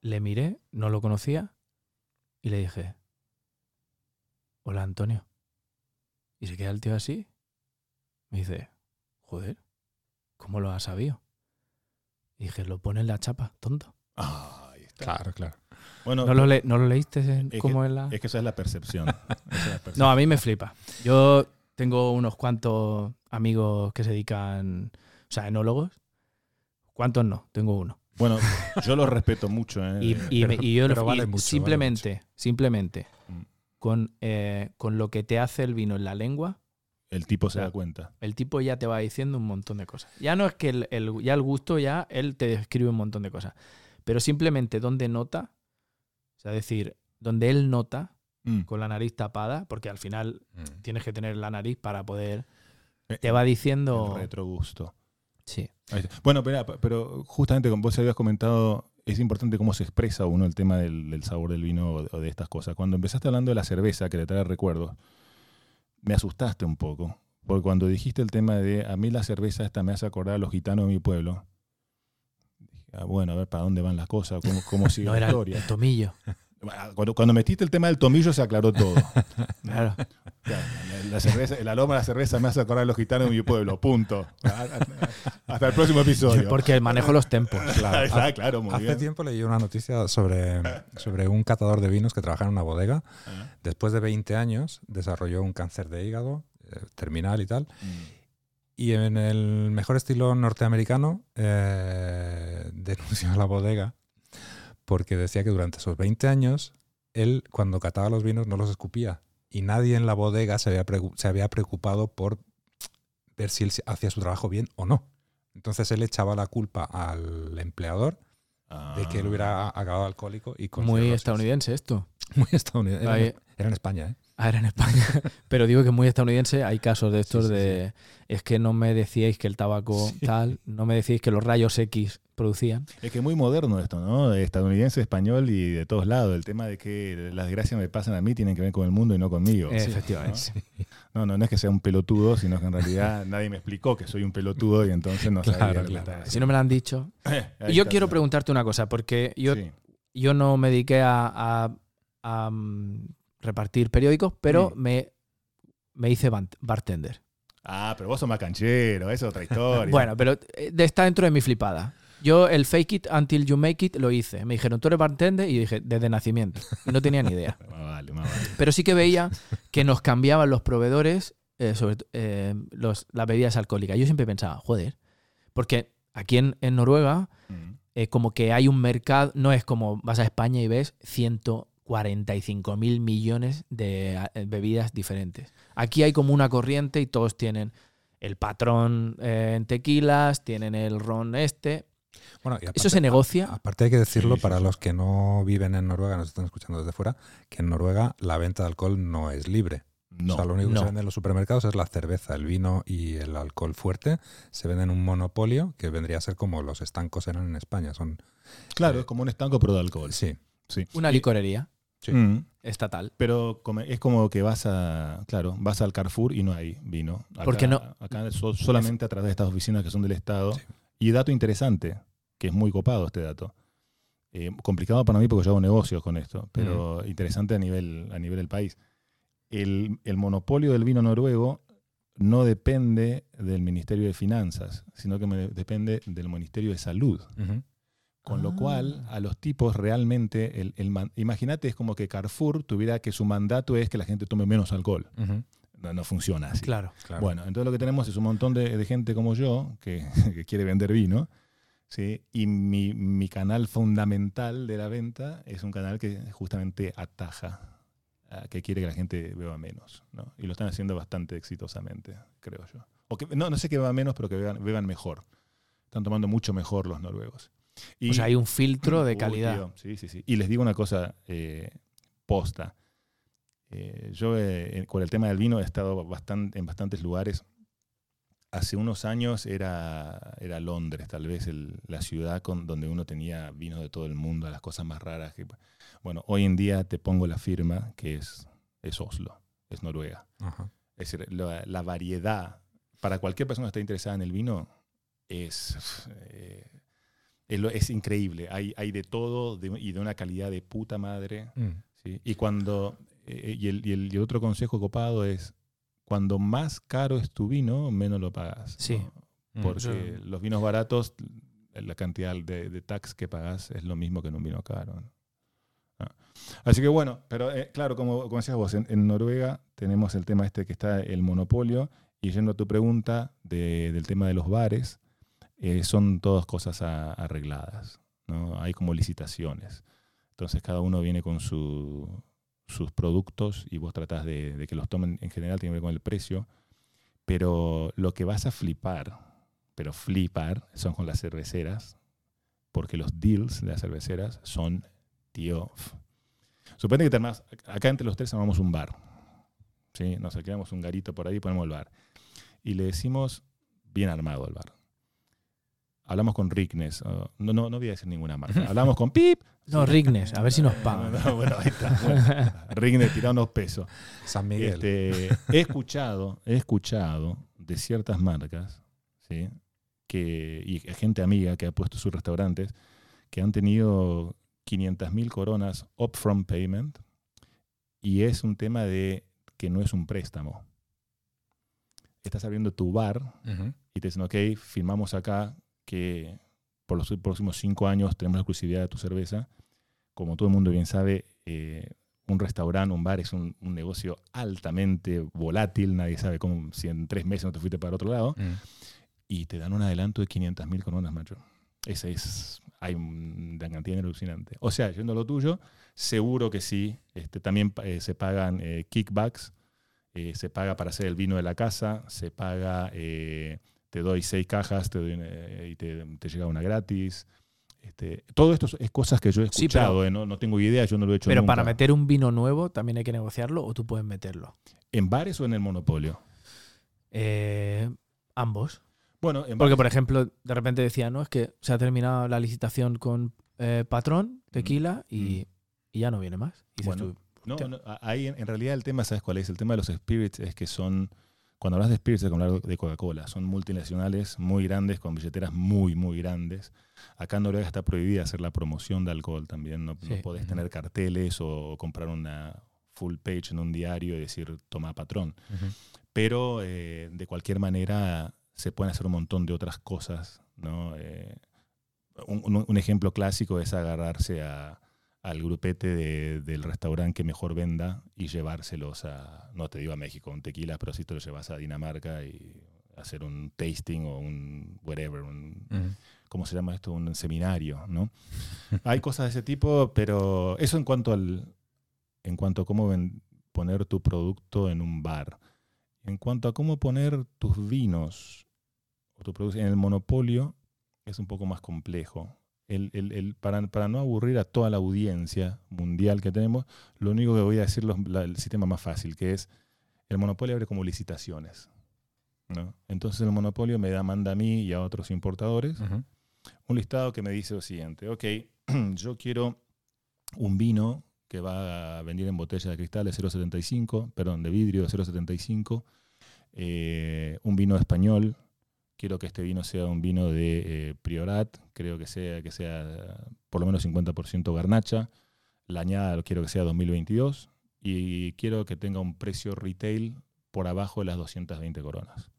le miré, no lo conocía y le dije, hola Antonio. Y se queda el tío así. Me dice, joder, ¿cómo lo has sabido? Y dije, lo pone en la chapa, tonto. Ah, ahí está. Claro, claro. Bueno, ¿No lo, le- no lo leíste en- Es cómo que- es la...? es que esa es la percepción. Esa es la <laughs> No, a mí me flipa. Yo tengo unos cuantos amigos que se dedican, o sea, enólogos. ¿Cuántos no? Tengo uno. Bueno, yo lo respeto mucho. ¿eh? Y, y me- pero- y yo pero y vale mucho, simplemente, simplemente, con, eh, con lo que te hace el vino en la lengua, El tipo se da cuenta. el tipo ya te va diciendo un montón de cosas. Ya no es que el, el- ya el gusto, ya él te describe un montón de cosas. Pero simplemente donde nota, o sea, decir, donde él nota Mm. con la nariz tapada, porque al final Mm. tienes que tener la nariz para poder. Eh, Te va El diciendo. retrogusto. Sí. Bueno, pero, pero justamente como vos habías comentado, es importante cómo se expresa uno el tema del, del sabor del vino o, o de estas cosas. Cuando empezaste hablando de la cerveza, que te trae recuerdos, me asustaste un poco. Porque cuando dijiste el tema de a mí la cerveza esta me hace acordar a los gitanos de mi pueblo, dije, ah, bueno, a ver para dónde van las cosas, cómo, cómo sigue No la era historia. el tomillo. Cuando, cuando metiste el tema del tomillo se aclaró todo. <laughs> Claro. La, la cerveza, el aroma de la cerveza me hace acordar a los gitanos de mi pueblo. Punto. Hasta el próximo episodio. <laughs> Porque manejo los tempos. <laughs> Claro. Ah, claro, muy Hace bien. tiempo leí una noticia sobre, sobre un catador de vinos que trabaja en una bodega. Ah, Después de 20 años desarrolló un cáncer de hígado eh, terminal y tal. mm. Y en el mejor estilo norteamericano eh, denunció a la bodega porque decía que durante esos 20 años él cuando cataba los vinos no los escupía y nadie en la bodega se había, se había preocupado por ver si él hacía su trabajo bien o no. Entonces él echaba la culpa al empleador de que él hubiera acabado alcohólico y con Muy estadounidense esto. <laughs> Muy estadounidense. Era en España, ¿eh? Ah, era en España. <laughs> Pero digo que muy estadounidense. Hay casos de estos Sí, sí, de. Es que no me decíais que el tabaco tal. No me decíais que los rayos X producían. Es que es muy moderno esto, ¿no? De Estadounidense, español y de todos lados. El tema de que las desgracias me pasan a mí tienen que ver con el mundo y no conmigo. Efectivamente. No, no, no es que sea un pelotudo, sino que en realidad <laughs> nadie me explicó que soy un pelotudo y entonces no sabía Claro, lo que claro. Si no me lo han dicho. <clears throat> Y yo quiero preguntarte una cosa, porque yo, yo no me dediqué a, a- a, mm, repartir periódicos, pero me, me hice bartender. Ah, pero vos sos más canchero, esa es otra historia. Bueno, pero eh, está dentro de mi flipada. Yo el fake it until you make it lo hice. Me dijeron, ¿tú eres bartender? Y dije, desde nacimiento. Y no tenía ni idea. <laughs> Más vale, más vale. Pero sí que veía que nos cambiaban los proveedores eh, sobre eh, los, las bebidas alcohólicas. Yo siempre pensaba, joder, porque aquí en, en Noruega Mm. eh, como que hay un mercado, no es como vas a España y ves 145 mil millones de eh, bebidas diferentes. Aquí hay como una corriente y todos tienen el patrón eh, en tequilas, tienen el ron este. Bueno, y Eso se negocia. Aparte hay que decirlo Sí, sí, para sí. los que no viven en Noruega, nos están escuchando desde fuera, que en Noruega la venta de alcohol no es libre. No. o sea, lo único que no. se vende en los supermercados es la cerveza, el vino y el alcohol fuerte. Se venden en un monopolio que vendría a ser como los estancos eran en España. Son, Claro, Eh, es como un estanco pero de alcohol. sí, Sí. Una Y- licorería Sí. Mm. estatal. Pero es como que vas a, claro, vas al Carrefour y no hay vino. Acá, ¿Por qué no? Acá so- solamente a través de estas oficinas que son del Estado. Sí. Y dato interesante, que es muy copado este dato. Eh, complicado para mí porque yo hago negocios con esto, pero interesante a nivel, a nivel del país. El, el monopolio del vino noruego no depende del Ministerio de Finanzas, sino que depende del Ministerio de Salud. Ujú. Con lo Ah. cual, a los tipos realmente, el, el imagínate, es como que Carrefour tuviera que su mandato es que la gente tome menos alcohol. No, no funciona así. Claro. Claro. Bueno, entonces lo que tenemos es un montón de, de gente como yo que, <laughs> que quiere vender vino. ¿sí? Y mi, mi canal fundamental de la venta es un canal que justamente ataja, que quiere que la gente beba menos. ¿no? Y lo están haciendo bastante exitosamente, creo yo. O que, no, no sé que beba menos, pero que beban, beban mejor. Están tomando mucho mejor los noruegos. Y- O sea, hay un filtro de calidad. tío, sí, sí, sí. Y les digo una cosa eh, posta. Eh, yo eh, con el tema del vino he estado en bastantes lugares. Hace unos años era, era Londres, tal vez el- la ciudad con, donde uno tenía vinos de todo el mundo, las cosas más raras. Que, bueno, hoy en día te pongo la firma que es, es Oslo, es Noruega. Ajá. Es decir, la, la variedad, para cualquier persona que esté interesada en el vino, es, eh, es, increíble. Hay, hay de todo de- y de una calidad de puta madre. Mm. ¿sí? Y cuando eh, y, el, y el- y el otro consejo copado es, cuando más caro es tu vino, menos lo pagas. Sí. ¿no? Mm. Porque los vinos baratos, la cantidad de, de tax que pagas es lo mismo que en un vino caro. ¿no? Ah. Así que bueno, pero eh, claro, como, como decías vos, en, en Noruega tenemos el tema este que está el monopolio, y yendo a tu pregunta de- del tema de los bares, eh, son todas cosas a- arregladas. ¿no? Hay como licitaciones. Entonces cada uno viene con su- sus productos y vos tratás de, de que los tomen en general, tiene que ver con el precio. Pero lo que vas a flipar, pero flipar, son con las cerveceras, porque los deals de las cerveceras son, tío. Suponete que tenemos, acá entre los tres armamos un bar. ¿sí? Nos alquilamos un garito por ahí y ponemos el bar. Y le decimos, bien armado el bar. Hablamos con Rickness, no, no, no voy a decir ninguna marca. Hablamos con Pip. No, Rignes, a ver si nos No, pagan. <laughs> no, bueno, ahí está. Bueno, Rickness, unos pesos. San Miguel. Este, he escuchado, he escuchado de ciertas marcas, ¿sí? que, y gente amiga que ha puesto sus restaurantes, que han tenido 500 mil coronas upfront payment, y es un tema de que no es un préstamo. Estás abriendo tu bar y te dicen, ok, firmamos acá que por los próximos cinco años tenemos la exclusividad de tu cerveza. Como todo el mundo bien sabe, eh, un restaurante, un bar es un, un negocio altamente volátil. Nadie sabe cómo, si en tres meses no te fuiste para otro lado. Mm. Y te dan un adelanto de 500 mil coronas, macho. Ese es, hay una cantidad alucinante. O sea, yendo a lo tuyo, seguro que sí. Este, también eh, se pagan eh, kickbacks, eh, se paga para hacer el vino de la casa, se paga, te doy seis cajas te doy, una- eh, y te, te llega una gratis. Este, todo esto es- cosas que yo he Sí, escuchado, pero- eh, no, no tengo idea, yo no lo he hecho Pero nunca. para meter un vino nuevo también hay que negociarlo o tú puedes meterlo. ¿En bares o en el monopolio? Eh, ambos. Bueno, en Porque, bares- por ejemplo, de repente decía, no, es que se ha terminado la licitación con eh, Patrón, tequila, y, y ya no viene más. Y Bueno. tú, No, ahí en, en realidad el tema, ¿sabes cuál es? El tema de los spirits es que son, cuando hablas de hay que hablar de Coca-Cola. Son multinacionales muy grandes, con billeteras muy, muy grandes. Acá en Noruega está prohibida hacer la promoción de alcohol también. No, no Sí. podés tener carteles o comprar una full page en un diario y decir, toma patrón. Pero eh, de cualquier manera se pueden hacer un montón de otras cosas. ¿no? Eh, un ejemplo clásico es agarrarse a, al grupete de- del restaurante que mejor venda y llevárselos a, no te digo a México, un tequila, pero si te lo llevas a Dinamarca y hacer un tasting o un whatever, un. ¿cómo se llama esto? Un seminario, ¿no? <laughs> Hay cosas de ese tipo, pero eso en cuanto al, en cuanto a cómo ven- poner tu producto en un bar. En cuanto a cómo poner tus vinos o tu producto en el monopolio, es un poco más complejo. El, el- el- para, para no aburrir a toda la audiencia mundial que tenemos, lo único que voy a decir es el sistema más fácil, que es el monopolio abre como licitaciones. ¿no? Entonces el monopolio me da, manda a mí y a otros importadores un listado que me dice lo siguiente, ok, <clears throat> yo quiero un vino que va a venir en botella de cristal de 0,75, perdón, de vidrio de 0,75, eh, un vino español, quiero que este vino sea un vino de eh, Priorat, creo que sea, que sea por lo menos 50% garnacha, la añada quiero que sea 2022 y quiero que tenga un precio retail por abajo de las 220 coronas.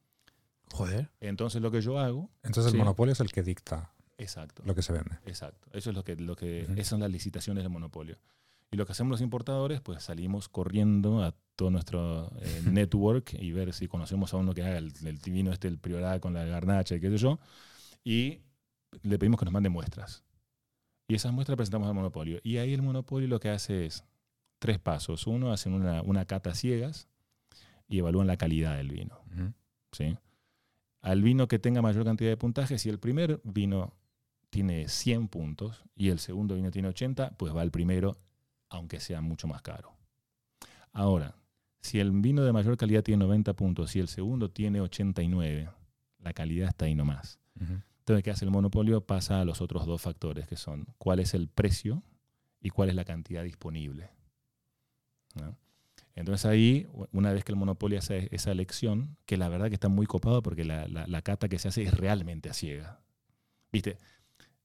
Joder. Entonces lo que yo hago, Entonces Sí. el monopolio es el que dicta exacto, lo que se vende. Exacto. Eso es lo que, lo que esas son las licitaciones del monopolio. Y lo que hacemos los importadores, pues salimos corriendo a todo nuestro eh, <laughs> network y ver si conocemos a uno que haga el, el vino este, el priorat con la garnacha y qué sé yo. Y le pedimos que nos mande muestras. Y esas muestras presentamos al monopolio. Y ahí el monopolio lo que hace es tres pasos. Uno, hacen una, una cata ciegas y evalúan la calidad del vino. ¿sí? Al vino que tenga mayor cantidad de puntaje, si el primer vino tiene 100 puntos y el segundo vino tiene 80, pues va al primero, aunque sea mucho más caro. Ahora, si el vino de mayor calidad tiene 90 puntos y el segundo tiene 89, la calidad está ahí nomás. Ujú. Entonces, ¿qué hace el monopolio? Pasa a los otros dos factores, que son cuál es el precio y cuál es la cantidad disponible. ¿no? Entonces ahí, una vez que el monopolio hace esa elección, que la verdad que está muy copado porque la, la- la cata que se hace es realmente a ciega. ¿Viste?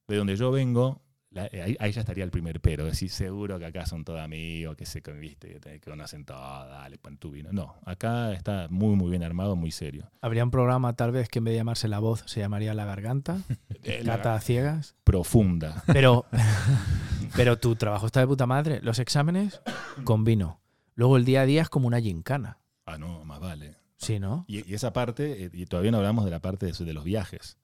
De donde yo vengo, la- eh, ahí, ahí ya estaría el primer pero. Decir, seguro que acá son todos amigos, que se ¿viste? que conocen todo, dale, pon tu vino. No, acá está muy, muy bien armado, muy serio. Habría un programa tal vez que en vez de llamarse La Voz se llamaría La Garganta, <laughs> Eh, la- Cata a Ciegas. profunda. Pero, <laughs> <laughs> pero tu trabajo está de puta madre. Los exámenes con vino. Luego el día a día es como una gincana. Ah, no, más vale. Sí, ¿no? Y, y esa parte, eh, y todavía no hablamos de la parte de, de los viajes,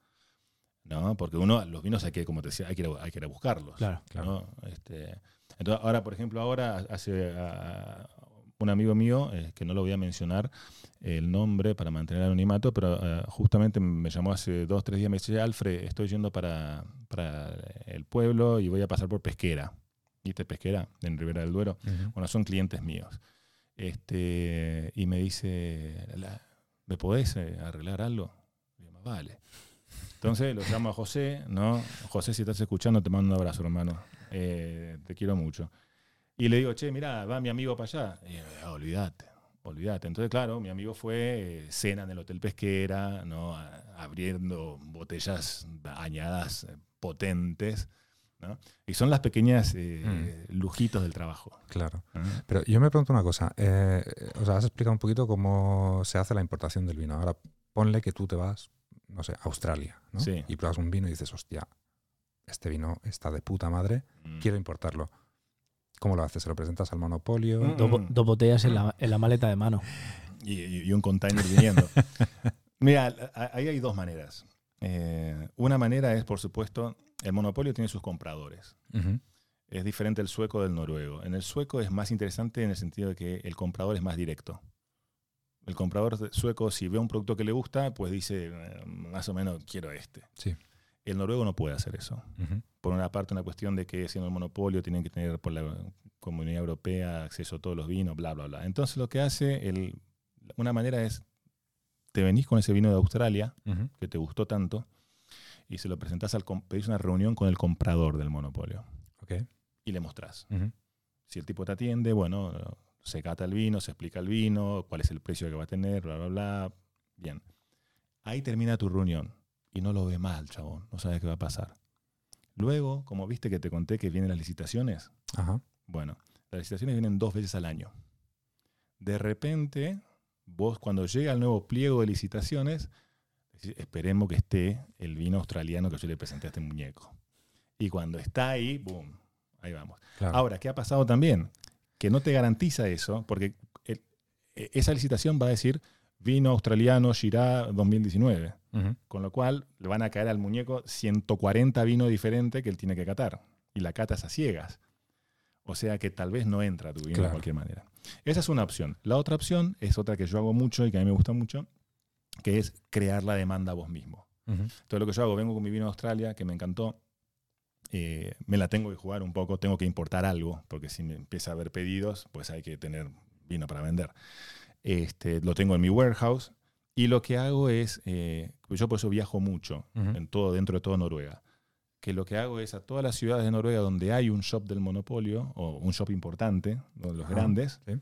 ¿no? Porque uno, los vinos hay que, como te decía, hay que ir a, hay que ir a buscarlos. Claro. ¿no? Este, entonces, ahora, por ejemplo, ahora hace un amigo mío, eh, que no lo voy a mencionar el nombre para mantener el anonimato, pero ah, justamente me llamó hace dos, tres días, me dice, Alfred, estoy yendo para, para el pueblo y voy a pasar por Pesquera. ¿Viste Pesquera? En Ribera del Duero. Bueno, son clientes míos. Este, y me dice, ¿me podés eh, arreglar algo? Y yo, "Más vale. Entonces lo llamo a José, ¿no? José, si estás escuchando, te mando un abrazo, hermano. Eh, te quiero mucho. Y le digo, che, mira, va mi amigo para allá. Y yo, "Ah, olvídate, olvídate. Entonces, claro, mi amigo fue, eh, cena en el Hotel Pesquera, ¿no? A- abriendo botellas añadas eh, potentes, ¿no? Y son las pequeñas eh, lujitos del trabajo. Claro. ¿no? Pero yo me pregunto una cosa. eh, o sea, has explicado un poquito cómo se hace la importación del vino. Ahora ponle que tú te vas, no sé, Australia, ¿no? Sí. Y pruebas un vino y dices, hostia, este vino está de puta madre, Mm. quiero importarlo. ¿Cómo lo haces? ¿Se lo presentas al monopolio? Mm. Dos, bo- dos botellas en la, en la maleta de mano. <laughs> y, un container viniendo. <laughs> Mira, ahí hay dos maneras. Eh, una manera es, por supuesto, el monopolio tiene sus compradores. Es diferente el sueco del noruego. En el sueco es más interesante en el sentido de que el comprador es más directo. El comprador sueco, si ve un producto que le gusta, pues dice, eh, más o menos, quiero este. Sí. El noruego no puede hacer eso. Por una parte, una cuestión de que siendo el monopolio tienen que tener por la comunidad europea acceso a todos los vinos, bla, bla, bla. Entonces lo que hace, el, una manera es, te venís con ese vino de Australia, que te gustó tanto, y se lo presentás al, pedís una reunión con el comprador del monopolio y le mostrás. Si el tipo te atiende, bueno, se cata el vino, se explica el vino, cuál es el precio que va a tener, bla, bla, bla. Bien. Ahí termina tu reunión y no lo ve mal, chabón. No sabes qué va a pasar. Luego, como viste que te conté que vienen las licitaciones, Ajá. bueno, las licitaciones vienen dos veces al año. De repente, vos cuando llega el nuevo pliego de licitaciones, esperemos que esté el vino australiano que yo le presenté a este muñeco. Y cuando está ahí, boom, ahí vamos. Claro. Ahora, ¿qué ha pasado también? Que no te garantiza eso, porque el- e- esa licitación va a decir vino australiano Shiraz 2019, Ujú. con lo cual le van a caer al muñeco 140 vinos diferentes que él tiene que catar. Y la cata es a ciegas. O sea que tal vez no entra tu vino de cualquier manera. Esa es una opción. La otra opción es otra que yo hago mucho y que a mí me gusta mucho, que es crear la demanda vos mismo. Ujú. Entonces lo que yo hago, vengo con mi vino de Australia, que me encantó, eh, me la tengo que jugar un poco, tengo que importar algo, porque si me empieza a haber pedidos, pues hay que tener vino para vender. Este, lo tengo en mi warehouse y lo que hago es, eh, yo por eso viajo mucho, en todo, dentro de todo Noruega, que lo que hago es a todas las ciudades de Noruega donde hay un shop del monopolio, o un shop importante, uno de los grandes, sí.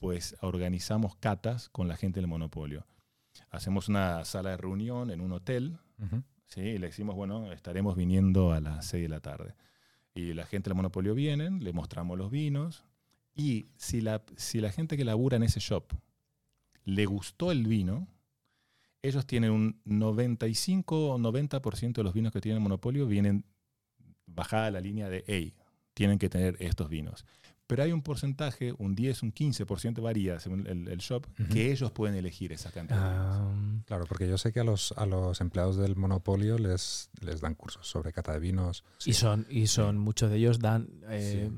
pues organizamos catas con la gente del monopolio. Hacemos una sala de reunión en un hotel. ¿Sí? le decimos, bueno, estaremos viniendo a las 6 de la tarde. Y la gente del monopolio vienen, le mostramos los vinos, y si la, si la gente que labura en ese shop le gustó el vino, ellos tienen un 95 o 90% de los vinos que tienen el monopolio vienen bajada la línea de, hey, tienen que tener estos vinos. Pero hay un porcentaje, un 10, un 15%, varía según el, el shop, que ellos pueden elegir esa cantidad. Ah, Claro, porque yo sé que a los, a los empleados del monopolio les, les dan cursos sobre cata de vinos. y son, y son muchos de ellos dan, eh,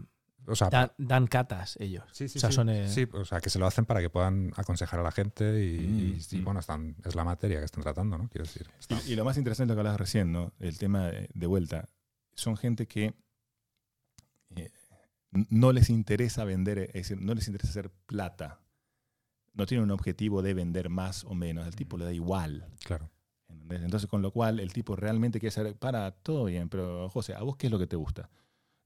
O sea, dan, dan catas ellos. sí, sí, o sea, sí. son, eh, Sí, o sea, que se lo hacen para que puedan aconsejar a la gente y, Mm, y mm. bueno, están, es la materia que están tratando, ¿no? Quiero decir. Y, y lo más interesante es lo que hablabas recién, ¿no? El tema de, de vuelta. Son gente que no les interesa vender, es decir, no les interesa hacer plata. No tienen un objetivo de vender más o menos. El tipo le da igual. Claro. ¿entendés? Entonces, con lo cual, el tipo realmente quiere saber, para, todo bien, pero José, ¿a vos qué es lo que te gusta?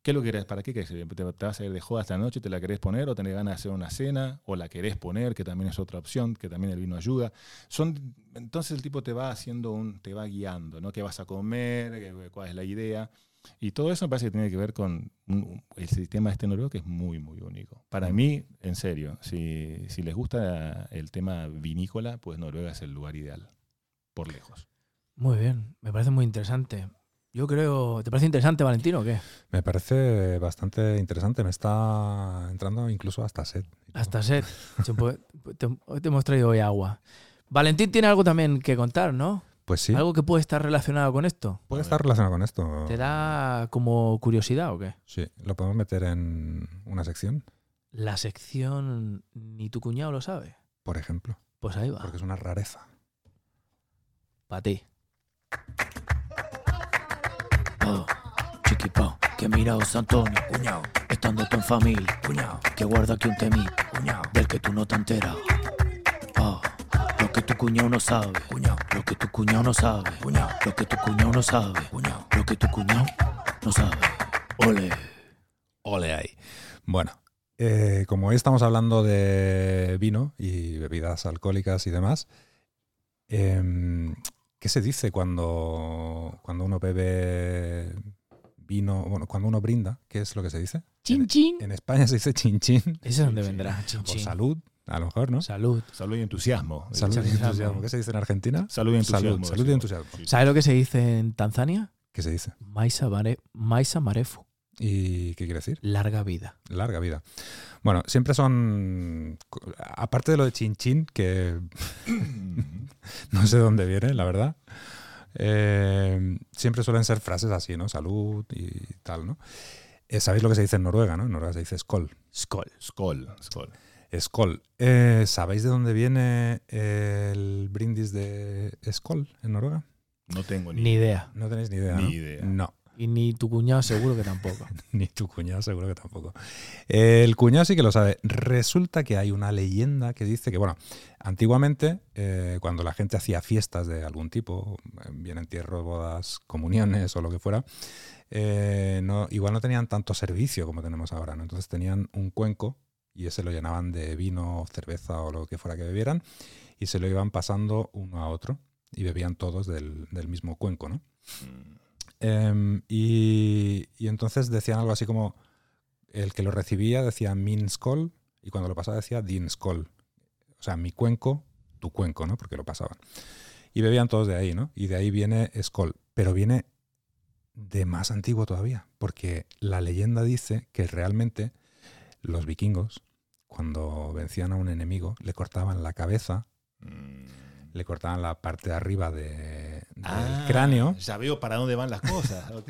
¿Qué es lo que querés? ¿Para qué querés? ¿Te, te vas a ir de joda esta noche? ¿Te la querés poner? ¿O tenés ganas de hacer una cena? ¿O la querés poner? Que también es otra opción, que también el vino ayuda. Son, entonces el tipo te va haciendo un, te va guiando, ¿no? ¿Qué vas a comer? ¿Qué- ¿Cuál es la idea? Y todo eso me parece que tiene que ver con un- el sistema este noruego que es muy, muy único. Para mí, en serio, si, si les gusta el tema vinícola, pues Noruega es el lugar ideal, por lejos. Muy bien, me parece muy interesante. Yo creo. ¿Te parece interesante, Valentino, o qué? Me parece bastante interesante. Me está entrando incluso hasta sed. Hasta sed. <laughs> Te, te hemos traído hoy agua. Valentín tiene algo también que contar, ¿no? Pues sí. Algo que puede estar relacionado con esto. Puede estar relacionado con esto. ¿Te da como curiosidad o qué? Sí. ¿Lo podemos meter en una sección, La sección Ni tu cuñado lo sabe. por ejemplo? Pues ahí va. Porque es una rareza. Para ti. Oh, chiquipao, que miraos Antonio, cuñado, estando tú en familia, cuñado, que guarda aquí un temí, cuñado, del que tú no te enteras. Lo que tu cuñado no sabe, cuñado, lo que tu cuñado no sabe, cuñado, lo que tu cuñado no sabe, cuñado, lo que tu cuñado no sabe. Ole. Ole ahí. Bueno, eh, como hoy estamos hablando de vino y bebidas alcohólicas y demás, em, ¿qué se dice cuando, cuando uno bebe vino? Bueno, cuando uno brinda, ¿qué es lo que se dice? Chin chin. En España se dice chin chin, Ese es donde vendrá, chin por chin. salud, a lo mejor, ¿no? Salud. Salud y entusiasmo. Salud y entusiasmo. entusiasmo. ¿Qué se dice en Argentina? Salud y entusiasmo. Salud, salud y entusiasmo. Sí. ¿Sabes lo que se dice en Tanzania? ¿Qué se dice? Maisa, mare, Maisa Marefu. ¿Y qué quiere decir? Larga vida. Larga vida. Bueno, siempre son. Aparte de lo de chin chin, que <coughs> no sé dónde viene, la verdad. eh, siempre suelen ser frases así, ¿no? Salud y tal, ¿no? Eh, ¿Sabéis lo que se dice en Noruega, no? En Noruega se dice skol. Skol. Skol, skol. Skol. Eh, ¿Sabéis de dónde viene el brindis de skol en Noruega? No tengo ni, Ni idea. No tenéis ni idea. Ni ¿no? idea. No. Y ni tu cuñado seguro que tampoco. <laughs> Ni tu cuñado seguro que tampoco. El cuñado sí que lo sabe. Resulta que hay una leyenda que dice que, bueno, antiguamente, eh, cuando la gente hacía fiestas de algún tipo, bien entierros, bodas, comuniones o lo que fuera, eh, no, igual no tenían tanto servicio como tenemos ahora, ¿no? Entonces tenían un cuenco y ese lo llenaban de vino, cerveza o lo que fuera que bebieran y se lo iban pasando uno a otro y bebían todos del, del mismo cuenco, ¿no? Mm. Em, y, y entonces decían algo así como, el que lo recibía decía min skol y cuando lo pasaba decía din skol. O sea, mi cuenco, tu cuenco, ¿no? Porque lo pasaban. Y bebían todos de ahí, ¿no? Y de ahí viene skol. Pero viene de más antiguo todavía, porque la leyenda dice que realmente los vikingos, cuando vencían a un enemigo, le cortaban la cabeza, le cortaban la parte de arriba de- del Ah, cráneo, Ya veo para dónde van las cosas. ok.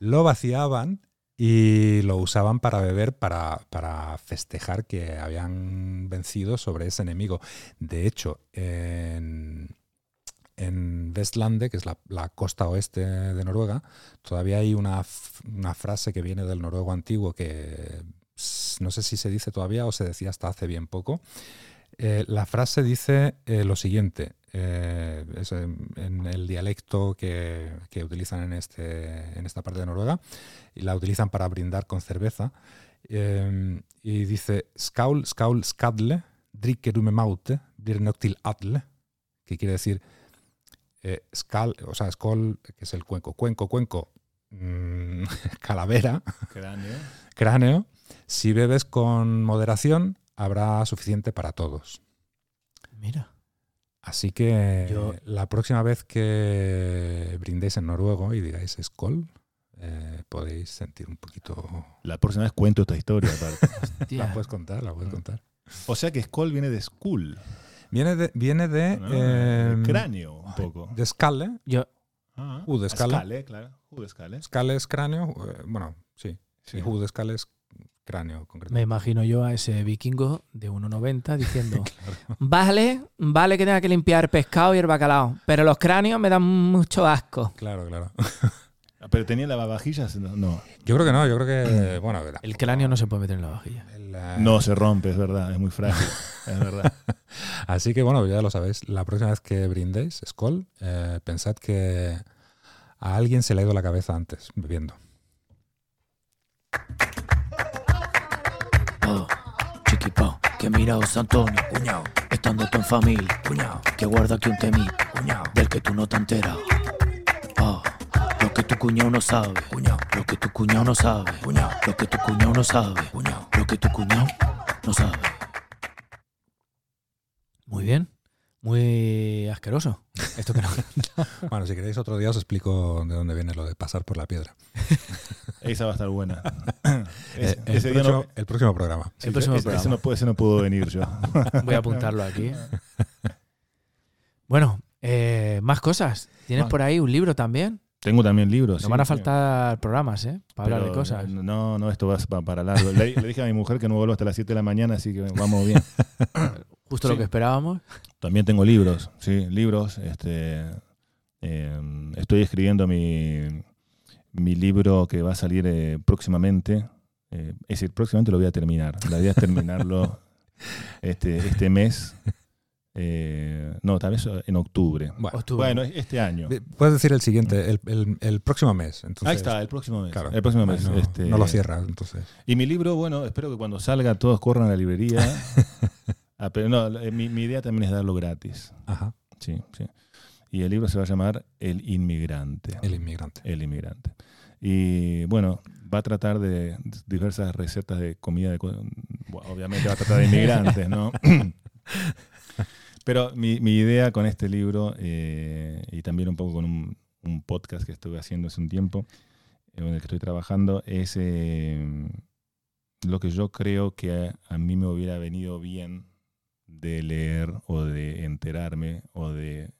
lo vaciaban y lo usaban para beber, para, para festejar que habían vencido sobre ese enemigo. De hecho, en, en Vestlande, que es la, la costa oeste de Noruega, todavía hay una, una frase que viene del noruego antiguo que no sé si se dice todavía o se decía hasta hace bien poco. Eh, la frase dice eh, lo siguiente, eh, es en, en el dialecto que, que utilizan en, este, en esta parte de Noruega, y la utilizan para brindar con cerveza, y dice Skaul, Skaul, Skadle, drickerume maute, blir nok til atle, que quiere decir skal, o sea, skol, que es el cuenco, cuenco, cuenco, mm, <laughs> calavera, Cráneo. cráneo, si bebes con moderación, habrá suficiente para todos. Mira. Así que Yo- la próxima vez que brindéis en noruego y digáis Skol, eh, podéis sentir un poquito... La próxima vez cuento esta historia. <laughs> La puedes contar, la puedes contar. o sea que Skull viene de Skull. Viene de, viene de, ¿no? eh, De cráneo, un poco. de Skalle. Yo, Ah, U de escala. Escale, claro. U de es cráneo, eh, bueno, sí. Sí. Y Hu de Skalle es cráneo, me concretamente. imagino yo a ese vikingo de 1,90 diciendo, <laughs> vale, vale que tenga que limpiar pescado y el bacalao, pero los cráneos me dan mucho asco. Claro, claro. Ah, Pero tenía lavavajillas, no. No, Yo creo que no, yo creo que, <clears throat> bueno, la- El cráneo no se puede meter en la vajilla. eh, No se rompe, es verdad, es muy frágil. es verdad. <laughs> Así que bueno, ya lo sabéis. La próxima vez que brindéis, Skoll, eh, pensad que a alguien se le ha ido la cabeza antes bebiendo. Chiquipao, que mira Antonio, cuñao, estando tú en familia, cuñao, que guarda aquí un temí, cuñao, del que tú no te enteras. Oh, lo que tu cuñado no sabe, cuñao, lo que tu cuñado no sabe, cuñao, lo que tu cuñado no sabe, cuñao, lo que tu cuñado no sabe. Muy bien. Muy asqueroso. Esto que no. <laughs> Bueno, si queréis otro día os explico de dónde viene lo de pasar por la piedra. <laughs> Esa va a estar buena. <laughs> Es- Eh, el, ese próximo, no, el próximo programa. sí, el próximo ese- programa. ese no puede, ese no pudo venir yo. <laughs> Voy a apuntarlo aquí. Bueno, eh, más cosas. ¿Tienes Más. por ahí un libro también? Tengo también libros. Nos sí, van a sí. faltar programas, ¿eh? Para hablar de cosas. No, no, esto va pa- para largo. Le, le dije a mi mujer que no vuelvo hasta las 7 de la mañana, así que vamos bien. <coughs> Justo sí. lo que esperábamos. También tengo libros, sí, libros. Este, eh, estoy escribiendo mi, mi libro que va a salir eh, próximamente. Eh, es decir, próximamente lo voy a terminar. La idea es terminarlo <laughs> este, este mes. Eh, no, tal vez en octubre. Bueno, Octubre. Bueno, este año. puedes decir el siguiente, el, el- el próximo mes. Entonces, Ahí está, el próximo mes. Claro, el próximo mes. no, este, no lo cierras, entonces. Y mi libro, bueno, espero que cuando salga todos corran a la librería. <laughs> Ah, pero no, eh, mi, mi idea también es darlo gratis. Ajá, Sí, sí. Y el libro se va a llamar El Inmigrante. el inmigrante. El Inmigrante. Y bueno, va a tratar de diversas recetas de comida. De, bueno, obviamente va a tratar de inmigrantes, ¿no? Pero mi, mi idea con este libro eh, y también un poco con un, un podcast que estuve haciendo hace un tiempo, en el que estoy trabajando, es eh, lo que yo creo que a, a mí me hubiera venido bien de leer o de enterarme o de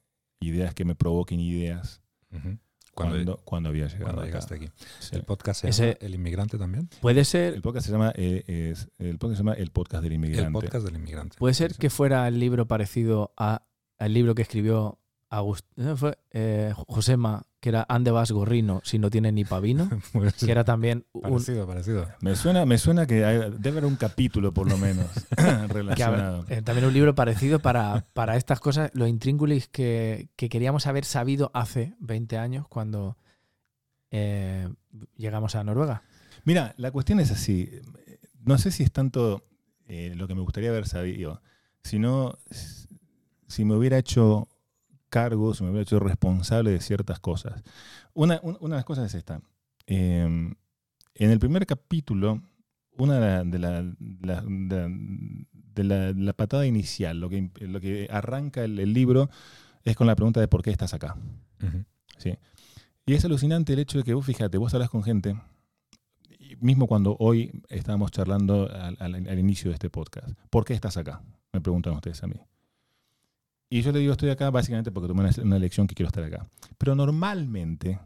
ideas que me provoquen ideas cuando, Cuando, cuando, había llegado cuando acá. llegaste aquí. Sí. El podcast se Ese- llama El inmigrante también. Puede El ser, podcast se llama, eh, es- el podcast se llama El Podcast del Inmigrante. El podcast del inmigrante. puede ser que fuera el libro parecido a, al libro que escribió Agust eh, fue, eh, Josema, que era Ande vas gorrino si no tiene ni pavino, <laughs> Pues, que era también un, parecido, parecido. Me suena, me suena que hay- debe haber un capítulo, por lo menos, <laughs> que relacionado. eh, también un libro parecido para, para estas cosas, los intríngulis que, que queríamos haber sabido hace 20 años cuando eh, llegamos a Noruega. Mira, la cuestión es así. No sé si es tanto eh, lo que me gustaría haber sabido, sino si me hubiera hecho cargo, si me hubiera hecho responsable de ciertas cosas. Una, un- una de las cosas es esta. Eh, en el primer capítulo, una de la, de la, de la- de la- patada inicial, lo que, lo que arranca el, el libro, es con la pregunta de por qué estás acá. Ujú. ¿sí? Y es alucinante el hecho de que vos, fíjate, vos hablas con gente, mismo cuando hoy estábamos charlando al, al- al inicio de este podcast, ¿por qué estás acá? Me preguntan ustedes a mí. Y yo le digo, estoy acá básicamente porque tomé una, elección que quiero estar acá. Pero normalmente,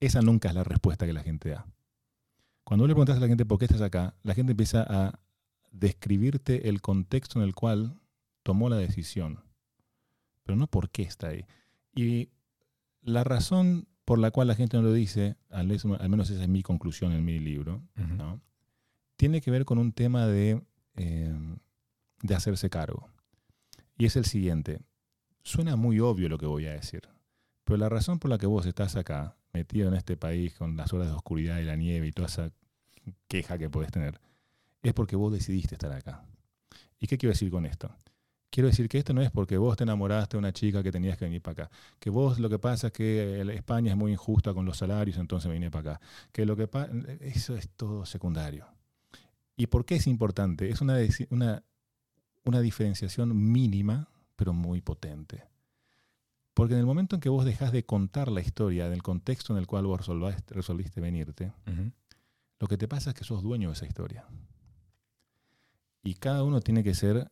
esa nunca es la respuesta que la gente da. Cuando vos le preguntas a la gente por qué estás acá, la gente empieza a describirte el contexto en el cual tomó la decisión, pero no por qué está ahí. Y la razón por la cual la gente no lo dice, al menos, esa es mi conclusión en mi libro, Ujú. ¿no? tiene que ver con un tema de, eh, de hacerse cargo. Y es el siguiente. Suena muy obvio lo que voy a decir, pero la razón por la que vos estás acá, metido en este país con las horas de oscuridad y la nieve y toda esa queja que puedes tener, es porque vos decidiste estar acá. ¿Y qué quiero decir con esto? Quiero decir que esto no es porque vos te enamoraste de una chica que tenías que venir para acá. Que vos lo que pasa es que el- España es muy injusta con los salarios, entonces vine para acá. Que lo que eso es todo secundario. ¿Y por qué es importante? Es una, una diferenciación mínima, pero muy potente. Porque en el momento en que vos dejás de contar la historia del contexto en el cual vos resolviste venirte, lo que te pasa es que sos dueño de esa historia. Y cada uno tiene que ser,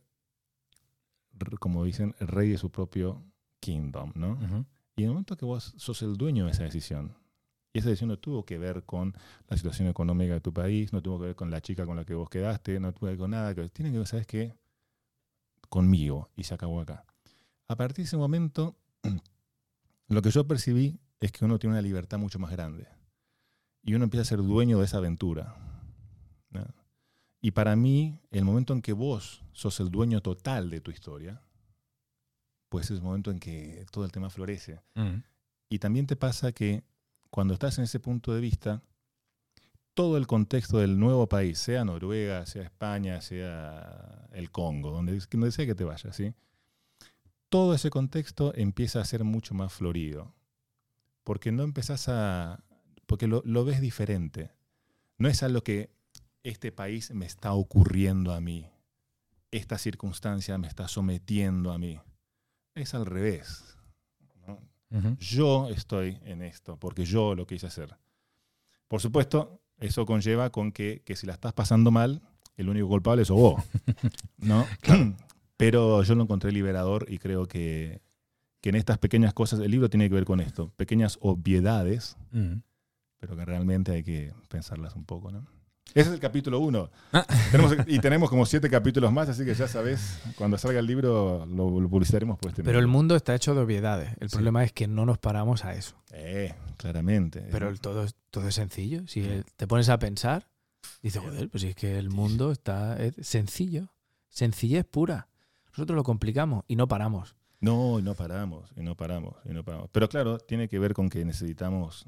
como dicen, rey de su propio kingdom, ¿no? Y en el momento que vos sos el dueño de esa decisión, y esa decisión no tuvo que ver con la situación económica de tu país, no tuvo que ver con la chica con la que vos quedaste, no tuvo que ver con nada, que tiene que ver, ¿sabes qué? Conmigo, y se acabó acá. A partir de ese momento, <clears throat> lo que yo percibí es que uno tiene una libertad mucho más grande. Y uno empieza a ser dueño de esa aventura. ¿no? Y para mí, el momento en que vos sos el dueño total de tu historia, pues es el momento en que todo el tema florece. Y también te pasa que cuando estás en ese punto de vista, todo el contexto del nuevo país, sea Noruega, sea España, sea el Congo, donde, donde sea que te vayas, ¿sí? todo ese contexto empieza a ser mucho más florido. Porque no empezás a. porque lo, lo ves diferente. No es algo que este país me está ocurriendo a mí. Esta circunstancia me está sometiendo a mí. Es al revés. yo estoy en esto, porque yo lo quise hacer. Por supuesto, eso conlleva con que, que si la estás pasando mal, el único culpable sos vos. <laughs> ¿no? <clears throat> Pero yo lo encontré liberador y creo que, que en estas pequeñas cosas, el libro tiene que ver con esto, pequeñas obviedades, Ujú. pero que realmente hay que pensarlas un poco. ¿no? Ese es el capítulo uno. Ah. <laughs> Tenemos- y tenemos como siete capítulos más, así que ya sabes, cuando salga el libro lo, lo publicitaremos por este Pero el medio. mundo está hecho de obviedades. El Sí. problema es que no nos paramos a eso. Eh, claramente. Pero el todo, todo es sencillo. Si el- te pones a pensar, dices, joder, pues es que el mundo está es sencillo. Sencillez pura. Nosotros lo complicamos y no paramos. No, y no paramos, y no paramos, y no paramos. Pero claro, tiene que ver con que necesitamos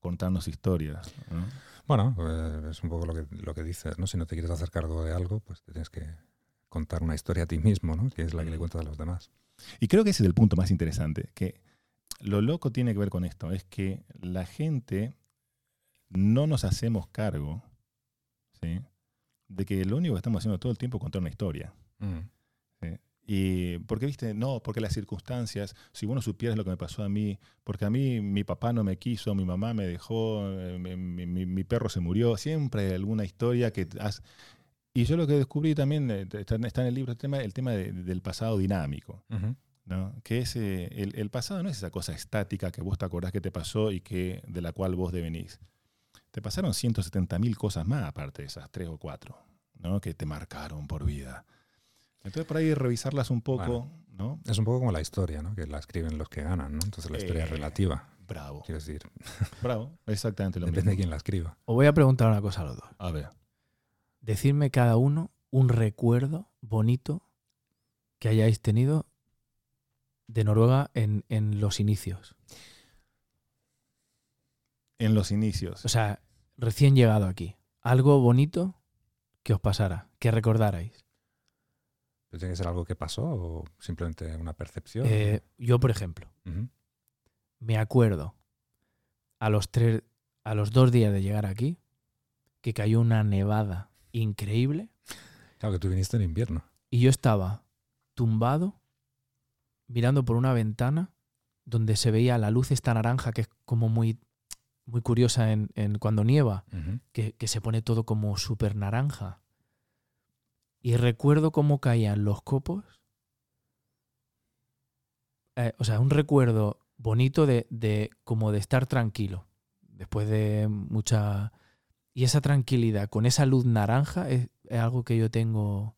contarnos historias. ¿no? Bueno, pues, es un poco lo que, lo que dices, ¿no? Si no te quieres hacer cargo de algo, pues te tienes que contar una historia a ti mismo, ¿no? Que es la que le cuentas a los demás. Y creo que ese es el punto más interesante, que lo loco tiene que ver con esto, es que la gente no nos hacemos cargo ¿sí? de que lo único que estamos haciendo todo el tiempo es contar una historia. Mm. Y porque, viste, no, porque las circunstancias, si vos no supieras lo que me pasó a mí, porque a mí mi papá no me quiso, mi mamá me dejó, eh, mi, mi- perro se murió, siempre hay alguna historia que... has- Y yo lo que descubrí también, eh, está, está en el libro, el tema, el tema de- del pasado dinámico. ¿no? que es, eh, el, el pasado no es esa cosa estática que vos te acordás que te pasó y que, de la cual vos devenís. Te pasaron 170.000 cosas más aparte de esas tres o cuatro, ¿no? que te marcaron por vida. Entonces por ahí revisarlas un poco, ¿no? Es un poco como la historia, ¿no? Que la escriben los que ganan, ¿no? Entonces la historia es Eh, relativa. Bravo, Quiero decir, bravo, exactamente lo depende de quién la escriba. Os voy a preguntar una cosa a los dos. A ver, Decidme cada uno un recuerdo bonito que hayáis tenido de Noruega en, en los inicios. en los inicios. O sea, recién llegado aquí. Algo bonito que os pasara, que recordarais. ¿Pero ¿Tiene que ser algo que pasó o simplemente una percepción? Eh, yo, por ejemplo, me acuerdo a los tres, a los dos días de llegar aquí, que cayó una nevada increíble Claro que tú viniste en invierno. y yo estaba tumbado mirando por una ventana donde se veía la luz esta naranja que es como muy muy curiosa en, en cuando nieva, que, que se pone todo como súper naranja. Y recuerdo cómo caían los copos. Eh, o sea, un recuerdo bonito de, de como de estar tranquilo. Después de mucha... Y esa tranquilidad con esa luz naranja es, es algo que yo tengo...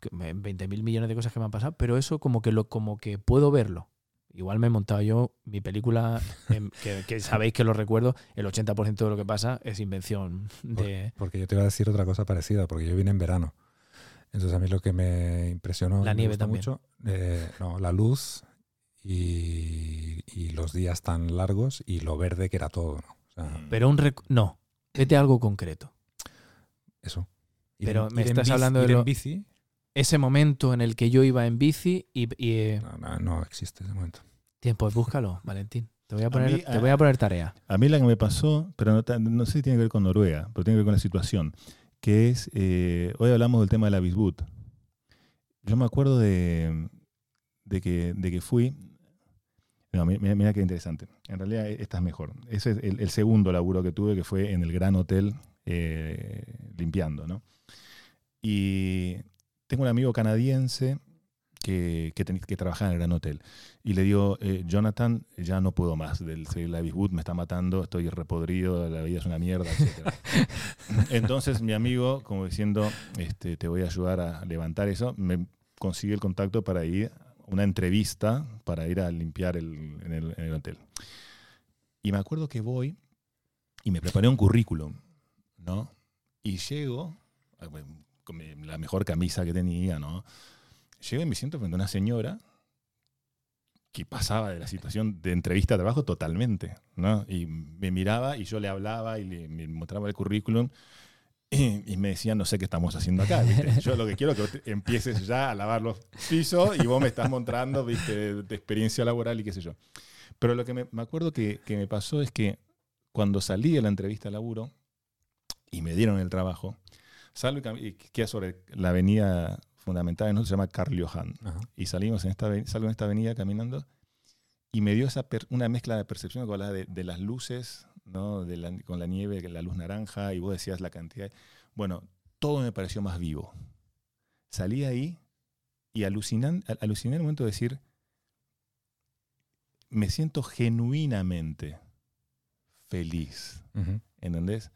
que me- 20 mil millones de cosas que me han pasado, pero eso como que, lo, como que puedo verlo. Igual me he montado yo mi película, <laughs> que, que sabéis que lo recuerdo, el 80% de lo que pasa es invención de... Porque yo te iba a decir otra cosa parecida, porque yo vine en verano. Entonces a mí lo que me impresionó La nieve también. mucho, eh, no, la luz y, y los días tan largos y lo verde que era todo. ¿no? O sea, Pero un... rec- no, vete a algo concreto. eso. Pero me estás bici- hablando de ir en bici. Ese momento en el que yo iba en bici y... y, eh, No, no, no existe ese momento. tiempo, búscalo, Valentín. Te voy a poner, mí, te voy a poner tarea. A mí la que me pasó, pero no, sé si tiene que ver con Noruega, pero tiene que ver con la situación, que es, eh, hoy hablamos del tema de la Bisbut. Yo me acuerdo de, de, que, de que fui, no, mira, mira qué interesante, en realidad esta es mejor. Ese es el, el segundo laburo que tuve, que fue en el Gran Hotel eh, limpiando, ¿no? Y tengo un amigo canadiense que, que, ten- que trabajaba en el Gran Hotel. Y le digo, eh, Jonathan, ya no puedo más del la Bisbut, me está matando, estoy repodrido, la vida es una mierda, etc. <laughs> Entonces mi amigo, como diciendo, este, te voy a ayudar a levantar eso, me consigue el contacto para ir una entrevista para ir a limpiar el, en, el, en el hotel. Y me acuerdo que voy y me preparé un currículum, ¿no? Y llego, ah, con mi- la mejor camisa que tenía, ¿no? Llego y me siento frente a una señora que pasaba de la situación de entrevista de trabajo totalmente, ¿no? Y me miraba y yo le hablaba y le, me mostraba el currículum y, me decía, no sé qué estamos haciendo acá, ¿viste? <laughs> Yo lo que quiero es que empieces ya a lavar los pisos y vos me estás mostrando, ¿viste? De, de experiencia laboral y qué sé yo. Pero lo que me, me acuerdo que, que me pasó es que cuando salí de la entrevista de laburo y me dieron el trabajo, salgo y queda sobre la avenida fundamental de nosotros, se llama Carl Johan Ajá. y salimos en esta, salgo en esta avenida caminando y me dio esa per- una mezcla de percepción que hablaba de, de las luces, ¿no? de la- con la nieve, la luz naranja, y vos decías la cantidad. Bueno, todo me pareció más vivo. Salí ahí y alucinan, al- aluciné el momento de decir, me siento genuinamente feliz. Ujú. ¿entendés?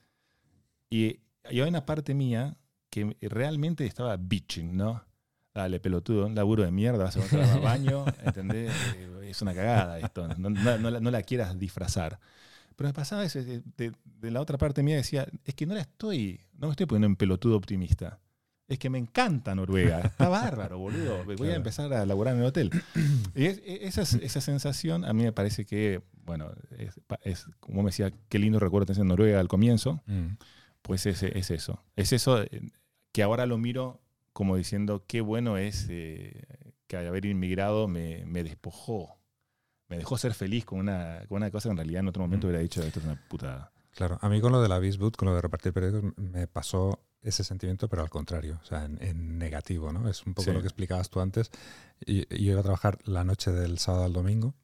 Y, y hay una parte mía que realmente estaba bitching, ¿no? Dale, pelotudo, un laburo de mierda, vas a entrar al <laughs> baño, ¿entendés? Eh, Es una cagada esto, no, no- no la, no la quieras disfrazar. Pero me pasaba de, de- de la otra parte mía decía, es que no la estoy, no me estoy poniendo en pelotudo optimista. Es que me encanta Noruega, está bárbaro, boludo. Voy a Claro. empezar a laburar en el hotel. Y es- e- esa, esa sensación a mí me parece que, bueno, es, es como me decía, qué lindo recuerdo tenés en Noruega al comienzo, Mm. Pues es, es eso. Es eso eh, que ahora lo miro como diciendo qué bueno es eh, que al haber inmigrado me, me despojó. Me dejó ser feliz con una, con una cosa que en realidad en otro momento Mm. hubiera dicho esto es una puta. Claro, a mí con lo de la Bisboot, con lo de repartir periódicos, me pasó ese sentimiento, pero al contrario, o sea, en, en negativo, ¿no? Es un poco Sí. lo que explicabas tú antes. Y, y yo iba a trabajar la noche del sábado al domingo,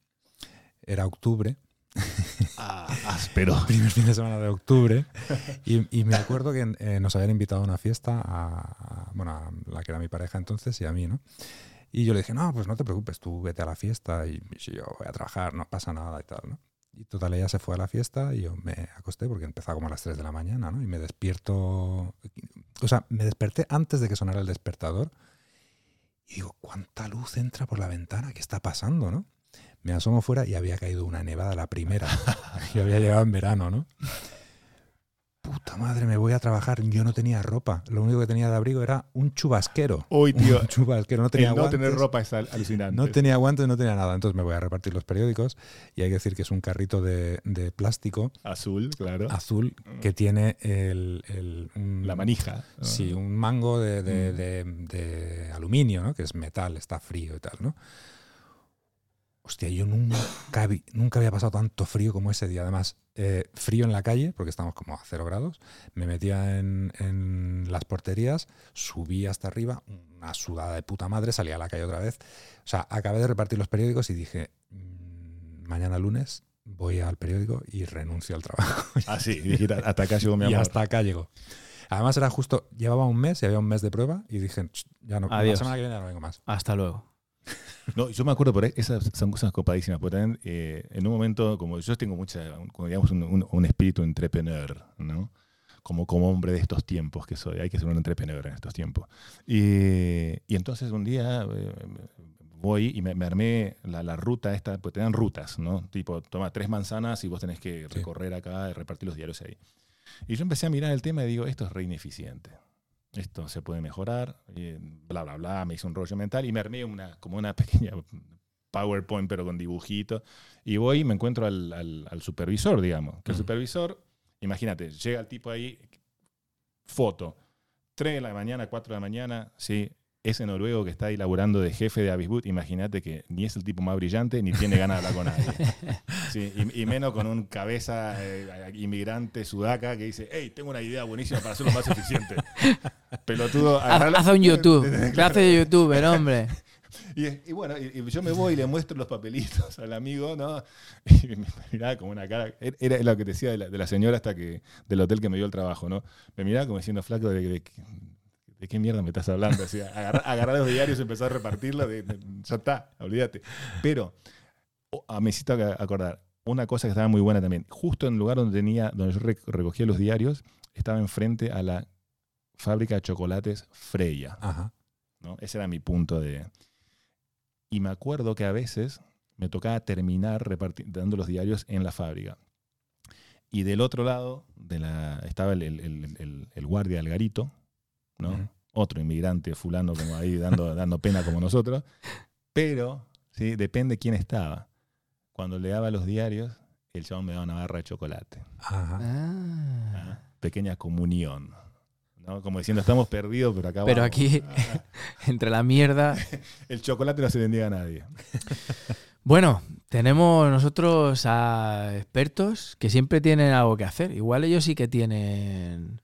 era octubre, Áspero. <laughs> primer fin de semana de octubre, <laughs> y, y me acuerdo que eh, nos habían invitado a una fiesta, a, a- bueno, a la que era mi pareja entonces y a mí, ¿no? Y yo le dije, no, pues no te preocupes, tú vete a la fiesta y si yo voy a trabajar, no pasa nada y tal, ¿no? Y total, ella se fue a la fiesta y yo me acosté porque empezaba como a las 3 de la mañana, ¿no? Y me despierto, o sea, me desperté antes de que sonara el despertador y digo, ¿cuánta luz entra por la ventana? ¿Qué está pasando, no? Me asomo fuera y había caído una nevada la primera. <laughs> y había llegado en verano, ¿no? Puta madre, me voy a trabajar. Yo no tenía ropa. Lo único que tenía de abrigo era un chubasquero. Hoy, tío, Un chubasquero. No el tenía no guantes. tener ropa es al- alucinante. No tenía guantes, no tenía nada. Entonces me voy a repartir los periódicos y hay que decir que es un carrito de, de plástico Azul, claro. azul que tiene el, el- un- La manija. Sí, un mango de, de- Mm. de- de aluminio, ¿no? Que es metal, está frío y tal, ¿no? Hostia, yo nunca, vi- nunca había pasado tanto frío como ese día. Además, eh, frío en la calle, porque estamos como a cero grados. Me metía en, en las porterías, subí hasta arriba, una sudada de puta madre, salí a la calle otra vez. O sea, acabé de repartir los periódicos y dije, "Mm, mañana lunes voy al periódico y renuncio al trabajo. <laughs> Ah, sí, dijiste, hasta acá llegó mi y amor. hasta acá llegó. Además era justo, llevaba un mes y había un mes de prueba y dije, "Ch, ya no, Adiós. la semana que viene ya no vengo más. Hasta luego. No, yo me acuerdo por ahí, esas son cosas copadísimas, porque también eh, en un momento, como yo tengo mucha, como digamos, un, un- un espíritu entrepreneur, ¿no? Como, como hombre de estos tiempos que soy, hay que ser un entrepreneur en estos tiempos. Y, y entonces un día eh, voy y me, me armé la, la ruta esta, pues te dan rutas, ¿no? Tipo, toma tres manzanas y vos tenés que recorrer acá y repartir los diarios ahí. Y yo empecé a mirar el tema y digo, esto es re ineficiente. Esto se puede mejorar, y bla, bla, bla. Me hice un rollo mental y me armé una, como una <laughs> pequeña PowerPoint, pero con dibujitos. Y voy y me encuentro al, al- al supervisor, digamos. Que el Ujú. supervisor, imagínate, llega el tipo ahí, foto, 3 de la mañana, 4 de la mañana, sí. Ese noruego que está ahí laburando de jefe de Avisbut, imagínate que ni es el tipo más brillante ni tiene ganas de hablar con nadie. <laughs> Sí, y, y menos con un cabeza eh, inmigrante sudaca que dice, hey, tengo una idea buenísima para hacerlo más eficiente. Pelotudo, Haz, haz un YouTube. <laughs> Clase de youtuber, hombre. y, y bueno, y, y yo me voy y le muestro los papelitos al amigo, ¿no? <laughs> Y me miraba como una cara. Era lo que te decía de la, de la señora hasta que del hotel que me dio el trabajo, ¿no? Me miraba como diciendo, flaco, ¿de, de, de qué mierda me estás hablando? Así, agarrar, agarrar los diarios y empezar a repartirlos, de- de- ya está, olvídate. Pero oh, me hiciste ac- acordar una cosa que estaba muy buena también. Justo en el lugar donde tenía, donde yo rec- recogía los diarios, estaba enfrente a la fábrica de chocolates Freya. Ajá. ¿no? Ese era mi punto de... Y me acuerdo que a veces me tocaba terminar dando los diarios en la fábrica. Y del otro lado de la, estaba el, el- el- el- el guardia del garito, Otro inmigrante fulano como ahí dando, <laughs> dando pena como nosotros. Pero, ¿sí? depende quién estaba. Cuando le daba los diarios, el chabón me daba una barra de chocolate. Ajá. Ah. ¿ah? Pequeña comunión. ¿no? Como diciendo, estamos perdidos, pero acá Pero vamos. aquí- Ah, <laughs> Entre la mierda. <laughs> el chocolate no se vendía a nadie. Bueno, tenemos nosotros a expertos que siempre tienen algo que hacer. Igual ellos sí que tienen.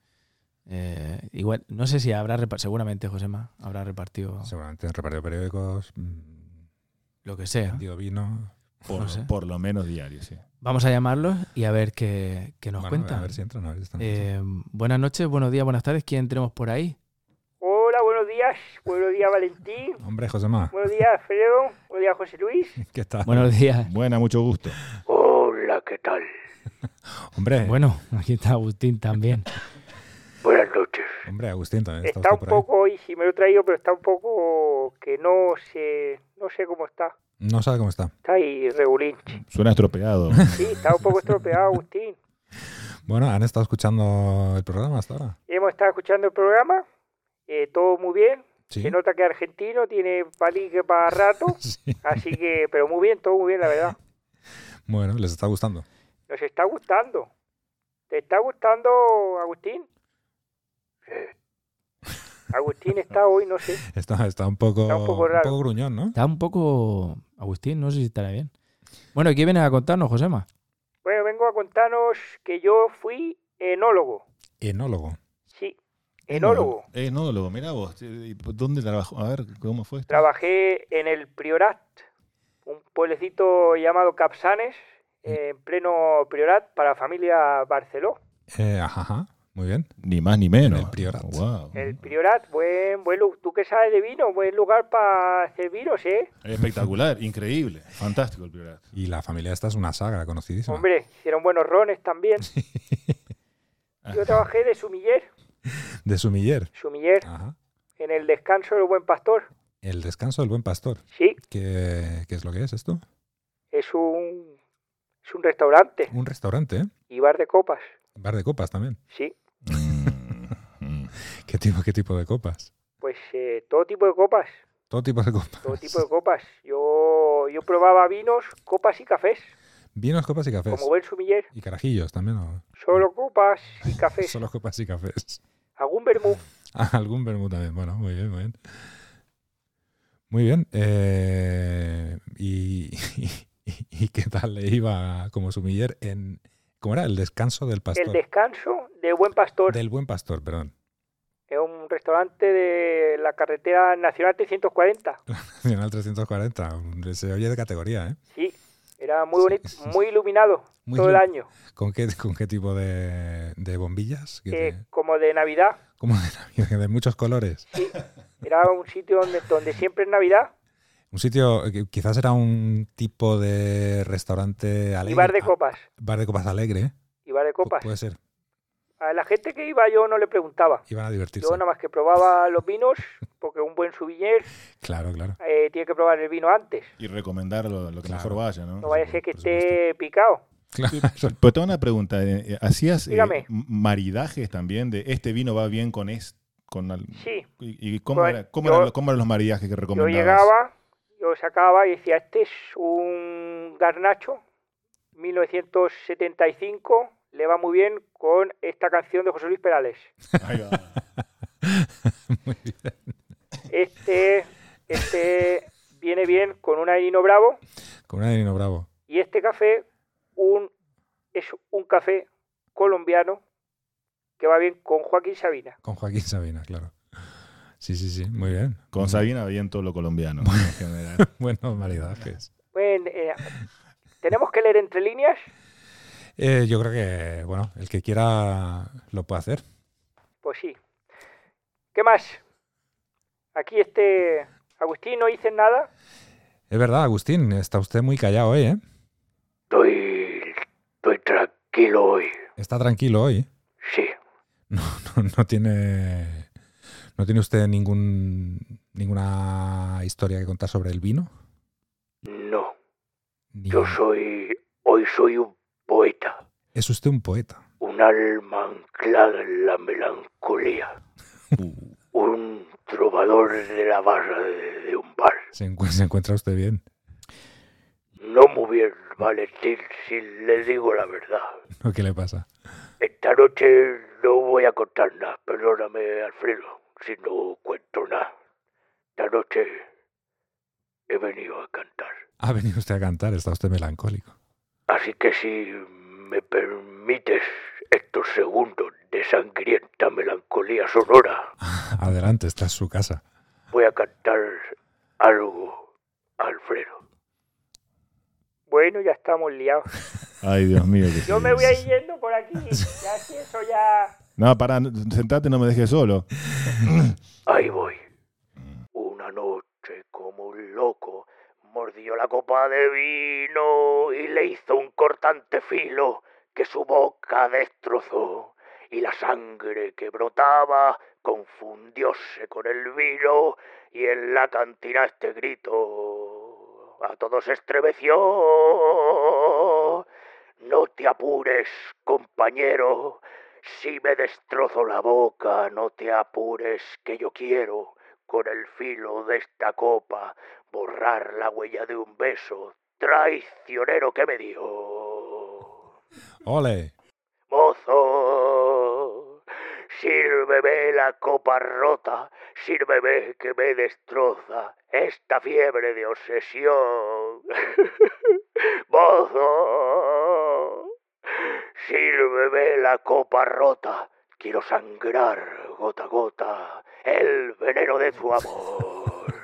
Eh, igual, no sé si habrá repartido, seguramente Josema habrá repartido Seguramente han repartido periódicos, mm, lo que sea. vendido vino. Por, No sé. por lo menos diario, sí. Vamos a llamarlos y a ver qué, qué nos Bueno, cuentan. A ver si entran, a ver si están. Eh, buenas noches, buenos días, buenas tardes. ¿Quién tenemos por ahí? Hola, buenos días. Buenos días, Valentín. <laughs> Hombre, Josema, Buenos días, Alfredo. Buenos días, José Luis. <laughs> ¿qué tal? Buenos días. Buena, mucho gusto. Hola, ¿qué tal? <laughs> Hombre, Bueno, aquí está Agustín también. Buenas noches. hombre, Agustín también está, Está un por ahí. poco, hoy sí me lo he traído, pero está un poco que no sé, no sé cómo está. No sabe cómo está. Está ahí regulinche. Suena estropeado. Sí, está un poco estropeado, Agustín. <laughs> Bueno, ¿han estado escuchando el programa hasta ahora? Hemos estado escuchando el programa, eh, todo muy bien. Sí. Se nota que es argentino, tiene palique para rato, <laughs> Sí. así que, pero muy bien, todo muy bien, la verdad. Bueno, les está gustando. Nos está gustando. ¿Te está gustando, Agustín? Agustín está hoy, no sé. <laughs> Está, está un poco, Está un poco raro. gruñón, ¿no? Está un poco. Agustín, no sé si estará bien. Bueno, ¿y qué vienes a contarnos, Josema? Bueno, vengo a contarnos que yo fui enólogo. Enólogo. Sí, enólogo. Enólogo, mirá vos. ¿Dónde trabajó? A ver, ¿cómo fue esto? Trabajé en el Priorat, un pueblecito llamado Capsanes, en pleno Priorat para familia Barceló. Eh, ajá, ajá, muy bien. Ni más ni menos. En el Priorat. Wow. El Priorat, buen, buen tú que sabes de vino, buen lugar para hacer vinos, ¿eh? Espectacular, increíble. Fantástico el Priorat. Y la familia esta es una saga conocidísima. Hombre, hicieron buenos rones también. <laughs> Yo trabajé de sumiller, De Sumiller. sumiller, Ajá. en el descanso del buen pastor. El descanso del buen pastor. Sí, ¿Qué, qué es lo que es esto? es un, es un restaurante Un restaurante, ¿eh? y bar de copas. Bar de copas también. Sí. <laughs> ¿Qué tipo, qué tipo de copas? pues eh, todo tipo de copas, Todo tipo de copas. todo tipo de copas. Yo, yo probaba vinos, copas y cafés, Vinos, copas y cafés. como buen sumiller. Y carajillos también. Solo copas y <laughs> cafés. Solo copas y cafés. Algún vermú. <laughs> Ah, algún vermú también. Bueno, muy bien, muy bien. Muy bien. eh, y, y, y qué tal le iba como sumiller en... ¿Cómo era? El descanso del pastor. El descanso del buen pastor. Del buen pastor, perdón. Es un restaurante de la carretera nacional 340. <laughs> Nacional 340. un- Se oye de categoría, ¿eh? Sí, era muy bonito, muy iluminado Muy todo el año, ¿Con qué, con qué tipo de, de bombillas? ¿Qué eh, te- como de Navidad. como de, Navidad, <laughs> de muchos colores. Sí, era un sitio donde, donde siempre es Navidad Un sitio, que quizás era un tipo de restaurante alegre. y bar de ah, copas. bar de copas alegre. Y bar de Pu- copas. Puede ser. A la gente que iba yo no le preguntaba. Iban a divertirse. Yo nada más que probaba los vinos, porque un buen souvenirs <laughs> Claro, claro. eh, tiene que probar el vino antes. Y recomendar lo, lo que Claro. mejor vaya, ¿no? No vaya a ser que esté picado. Claro. Pero tengo una pregunta. eh, eh, ¿Hacías eh, maridajes también de este vino va bien con este? Con al- Sí, ¿Y, y cómo, Pues, era- cómo yo- eran, cómo eran los maridajes que yo recomendabas? llegaba, yo sacaba y decía, este es un garnacho, 1975, le va muy bien con esta canción de José Luis Perales. Ahí va. <laughs> Muy bien. Este, este viene bien con un Airino Bravo Con un Bravo. y este café un, es un café colombiano que va bien con Joaquín Sabina. Con Joaquín Sabina, claro. Sí, sí, sí. Muy bien. Con Sabina bien todo lo colombiano. en general. <laughs> Buenos maridajes. Bueno, eh, tenemos que leer entre líneas. Eh, yo creo que, bueno, el que quiera lo puede hacer. Pues sí. ¿Qué más? Aquí este Agustín no dice nada. Es verdad, Agustín, está usted muy callado hoy, ¿eh? Estoy, estoy tranquilo hoy. Está tranquilo hoy. Sí, <laughs> No, no, no tiene. ¿No tiene usted ningún, ninguna historia que contar sobre el vino? no. Ni- Yo soy, hoy soy un poeta, Es usted un poeta. un alma anclada en la melancolía, <laughs> un trovador de la barra de, de un bar. Se, encu- se encuentra usted bien. No muy bien, Valentín, si le digo la verdad. <laughs> ¿Qué le pasa? Esta noche no voy a contar nada, perdóname, Alfredo, si no cuento nada. Esta noche he venido a cantar. Ha venido usted a cantar, está usted melancólico. Así que si me permites estos segundos de sangrienta melancolía sonora, <laughs> Adelante, esta es su casa. voy a cantar algo, Alfredo. Bueno, ya estamos liados. <laughs> Ay, Dios mío. Yo me voy a ir yendo por aquí. Ya si eso ya... No, pará, sentate, no me dejes solo. Ahí voy. Una noche como un loco, mordió la copa de vino y le hizo un cortante filo que su boca destrozó. Y la sangre que brotaba confundióse con el vino y en la cantina este grito a todos estremeció. No te apures, compañero, si me destrozo la boca, no te apures, que yo quiero, con el filo de esta copa, borrar la huella de un beso traicionero que me dio. ¡Ole! Mozo, sírveme la copa rota, sírveme que me destroza esta fiebre de obsesión. <laughs> Mozo, sírveme la copa rota, quiero sangrar gota a gota el veneno de tu amor.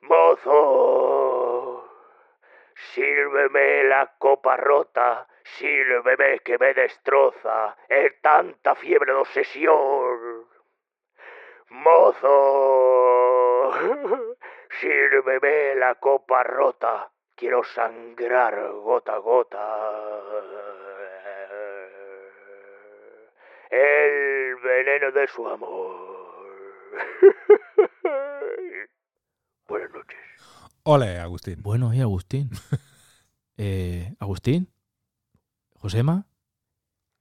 Mozo, Sírveme la copa rota, sírveme que me destroza en tanta fiebre de obsesión. Mozo, <laughs> sírveme la copa rota, quiero sangrar gota a gota. El veneno de su amor. <laughs> Buenas noches. ¡Ole, Agustín! Bueno, y Agustín. <laughs> Eh, Agustín. Josema.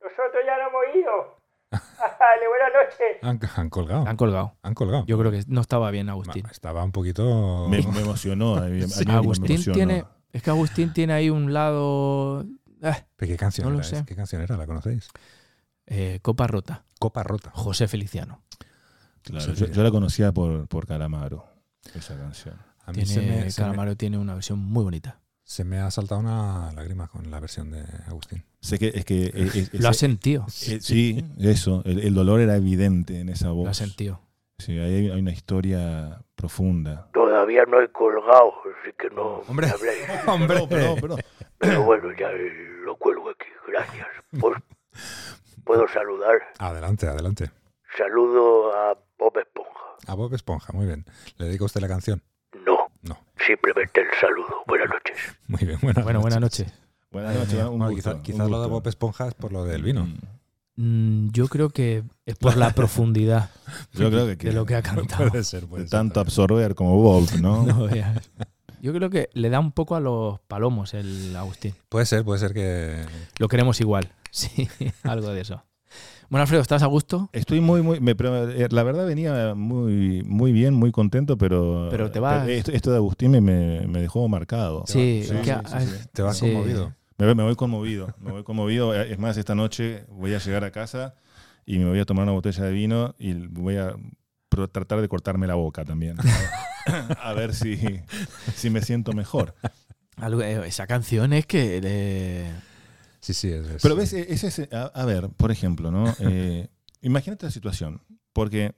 Nosotros ya no hemos ido. Dale, buenas noches. Han, han colgado. Han colgado. Han colgado. Yo creo que no estaba bien Agustín. Ma- Estaba un poquito... Me, me emocionó. a mí- a mí me Agustín emocionó. tiene. Es que Agustín tiene ahí un lado. ah, ¿Pero qué canción No lo era? sé. ¿Qué canción era? ¿La conocéis? Eh, copa rota. Copa rota. José Feliciano. Claro, yo, yo la conocía por, por Calamaro, esa canción. A mí Tiene, se me, se, me, Calamaro tiene una versión muy bonita. se me ha saltado una lágrima con la versión de Agustín. Sé que es que. <laughs> es- es- Lo has ese- sentido. eh, sí, eso. El, el dolor era evidente en esa voz. Lo has sentido. Sí, ahí hay, hay una historia profunda. Toda todavía no he colgado, así que no Hombre. <laughs> Hombre, Pero, pero, Pero bueno, ya lo cuelgo aquí. Gracias. Pues, <laughs> ¿Puedo saludar? Adelante, adelante. Saludo a Bob Esponja. A Bob Esponja, muy bien. ¿Le dedica usted la canción? No, No. simplemente el saludo. Buenas noches. <laughs> Muy bien, buenas Bueno, buenas noches. buenas noches, Bueno, gusto, quizá- un quizás lo de. Bob Esponja es por lo del vino. Mm, yo creo que es por la <laughs> profundidad Yo creo que, de lo que ha cantado. Puede ser, puede de ser. tanto absorber como Bob, <laughs> ¿no? No. Yo creo que le da un poco a los palomos el Agustín. Puede ser, puede ser que... Lo queremos igual. <laughs> Sí, algo de eso. Bueno, Alfredo, ¿estás a gusto? Estoy muy, muy, me- eh, la verdad venía muy, muy bien, muy contento, pero, Pero te vas- esto, esto de Agustín me, me, me dejó marcado. Sí, Sí, es que- sí, sí, sí. Te vas Sí. conmovido. Me, voy- me voy conmovido, me voy conmovido. Es más, esta noche voy a llegar a casa y me voy a tomar una botella de vino y voy a tratar de cortarme la boca también. <laughs> a ver si, si me siento mejor. eh, esa canción es que... eh, Sí, sí. Es, es- Pero ves, e- ese, es- a, a ver, por ejemplo, ¿no? <laughs> Eh, imagínate la situación, porque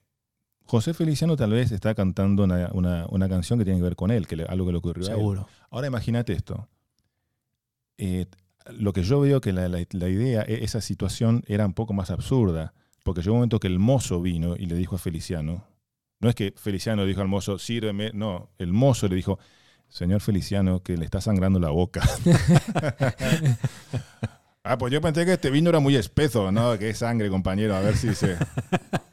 José Feliciano tal vez está cantando una, una- una canción que tiene que ver con él, que le- algo que le ocurrió a él. seguro. Ahora imagínate esto. Eh, lo que yo veo que la, la- la idea, e- esa situación era un poco más absurda, porque llegó un momento que el mozo vino y le dijo a Feliciano, no es que Feliciano dijo al mozo, sírveme, no, el mozo le dijo, señor Feliciano, que le está sangrando la boca. <laughs> ah, pues yo pensé que este vino era muy espeso, ¿no? Que es sangre, compañero, a ver si se...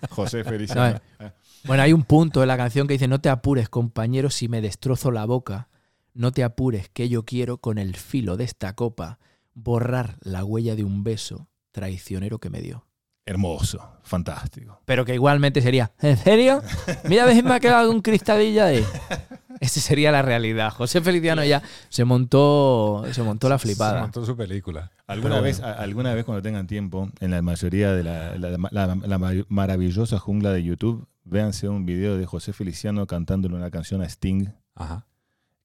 José Feliciano. Ah, Bueno, hay un punto de la canción que dice, no te apures, compañero, si me destrozo la boca. No te apures, que yo quiero con el filo de esta copa borrar la huella de un beso traicionero que me dio. Hermoso, fantástico. Pero que igualmente sería, ¿en serio? Mira a ver si me ha quedado un cristadilla ahí. <laughs> Esa sería la realidad. José Feliciano ya se montó, se montó la Se flipada. montó su película. ¿Alguna Pero vez, bueno. a- alguna vez cuando tengan tiempo, en la mayoría de la, la- la- la mar- maravillosa jungla de YouTube, véanse un video de José Feliciano cantándole una canción a Sting, Ajá.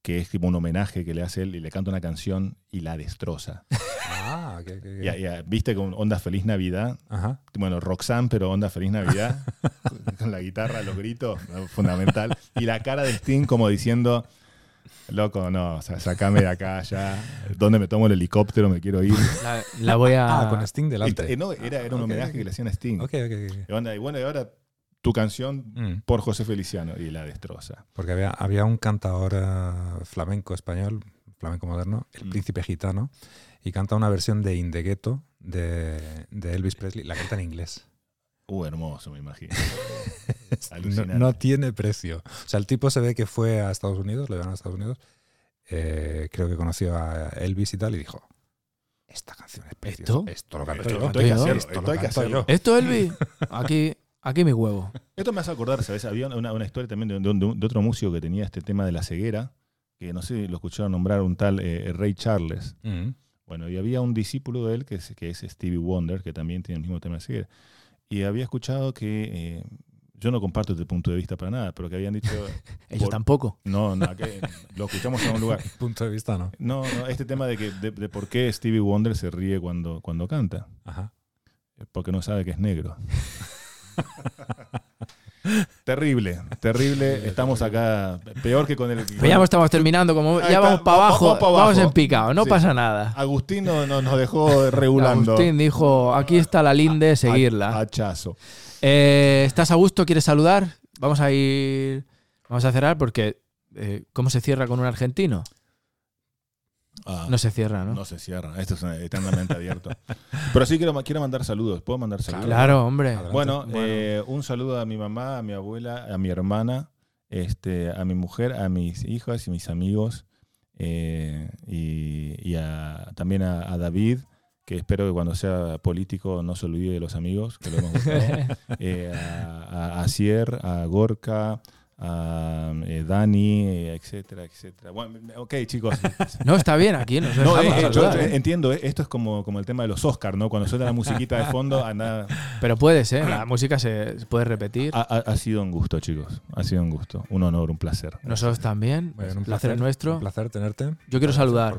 Que es tipo un homenaje que le hace él y le canta una canción y la destroza. Ah, ok, ok, ok. Ya, ya, ¿Viste con Onda Feliz Navidad? Ajá. Bueno, Roxanne, pero Onda Feliz Navidad, <laughs> con la guitarra, los gritos, fundamental. Y la cara de Sting como diciendo, loco, no, o sea, sacame de acá ya, ¿dónde me tomo el helicóptero? Me quiero ir. La, la voy a... Ah, con Sting delante. Eh, no, era, era un Ok, homenaje que le hacían a Sting. Ok, ok, ok. Y onda, y bueno, y ahora tu canción Mm. por José Feliciano y la destroza. Porque había, había un cantador eh, flamenco español, flamenco moderno, el Mm. príncipe gitano, y canta una versión de In the Ghetto de, de Elvis Presley. La canta en inglés. Uh, hermoso, me imagino. <laughs> No, Alucinante. no tiene precio. O sea, el tipo se ve que fue a Estados Unidos, le van a Estados Unidos, eh, creo que conoció a Elvis y tal, y dijo, esta canción es preciosa. ¿Esto? Esto lo canto Esto yo. Esto hay que Esto hay que hacerlo. yo. ¿Esto, Elvis? <laughs> Aquí, aquí mi huevo. Esto me hace acordar, ¿sabes? Había una, una historia también de, de- de otro músico que tenía este tema de la ceguera, que no sé si lo escucharon nombrar un tal eh, Ray Charles. Mm. Bueno, y había un discípulo de él que es, que es Stevie Wonder, que también tiene el mismo tema de ceguera. Y había escuchado que, eh, yo no comparto este punto de vista para nada, pero que habían dicho, <laughs> Ellos Por- tampoco. no, no, que lo escuchamos en un lugar. <laughs> Punto de vista, ¿no? No, no, este tema de, que, de, de por qué Stevie Wonder se ríe cuando, cuando canta. Ajá. Porque no sabe que es negro. <laughs> <laughs> terrible, terrible. Estamos acá peor que con el. Pues ya estamos terminando, como ya vamos para abajo, vamos pa' vamos abajo. en picado, no Sí. pasa nada. Agustín no- no- nos dejó regulando. Agustín dijo, aquí está la linde, seguirla. Hachazo. Eh, ¿Estás a gusto? ¿Quieres saludar? Vamos a ir, vamos a cerrar porque eh, ¿cómo se cierra con un argentino? Ah, No se cierra, ¿no? no se cierra. Esto es eternamente abierto. <laughs> Pero sí quiero, quiero mandar saludos. ¿Puedo mandar saludos? Claro, hombre. Adelante. Bueno, Bueno. eh, un saludo a mi mamá, a mi abuela, a mi hermana, este, a mi mujer, a mis hijas y mis amigos, eh, y, y a- también a, a David, que espero que cuando sea político no se olvide de los amigos, que lo hemos. <laughs> Eh, a, a, a Cier, a Gorka, eh, Dani, eh, etcétera, etcétera. Bueno, ok, chicos. <laughs> No, está bien, aquí nos No, eh, eh, yo entiendo, eh, esto es como, como el tema de los Oscars, ¿no? Cuando suena la musiquita de fondo, anda, Pero puedes, ¿eh? La música se se puede repetir. Ha, ha- ha sido un gusto, chicos. Ha sido un gusto. Un honor, un placer. Nosotros también. Bueno, un placer es Un nuestro. placer tenerte. Yo quiero Gracias saludar.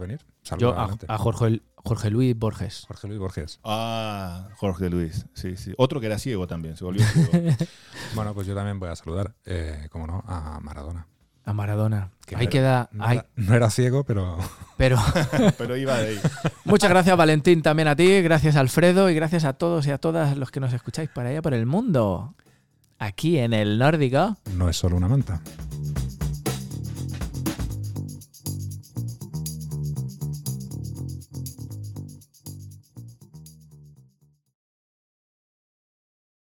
Yo a, Jorge, Jorge Luis Borges. Jorge Luis Borges. Ah, Jorge Luis. Sí, sí. Otro que era ciego también, se volvió ciego. <laughs> Bueno, pues yo también voy a saludar, eh, como no, a Maradona. A Maradona. Que ahí no era- queda. No, ahí- era, no era ciego, pero <laughs> pero <laughs> Pero iba de ahí. muchas gracias, Valentín, también a ti. Gracias, Alfredo. Y gracias a todos y a todas los que nos escucháis por allá por el mundo. Aquí en el Nórdico. no es solo una manta.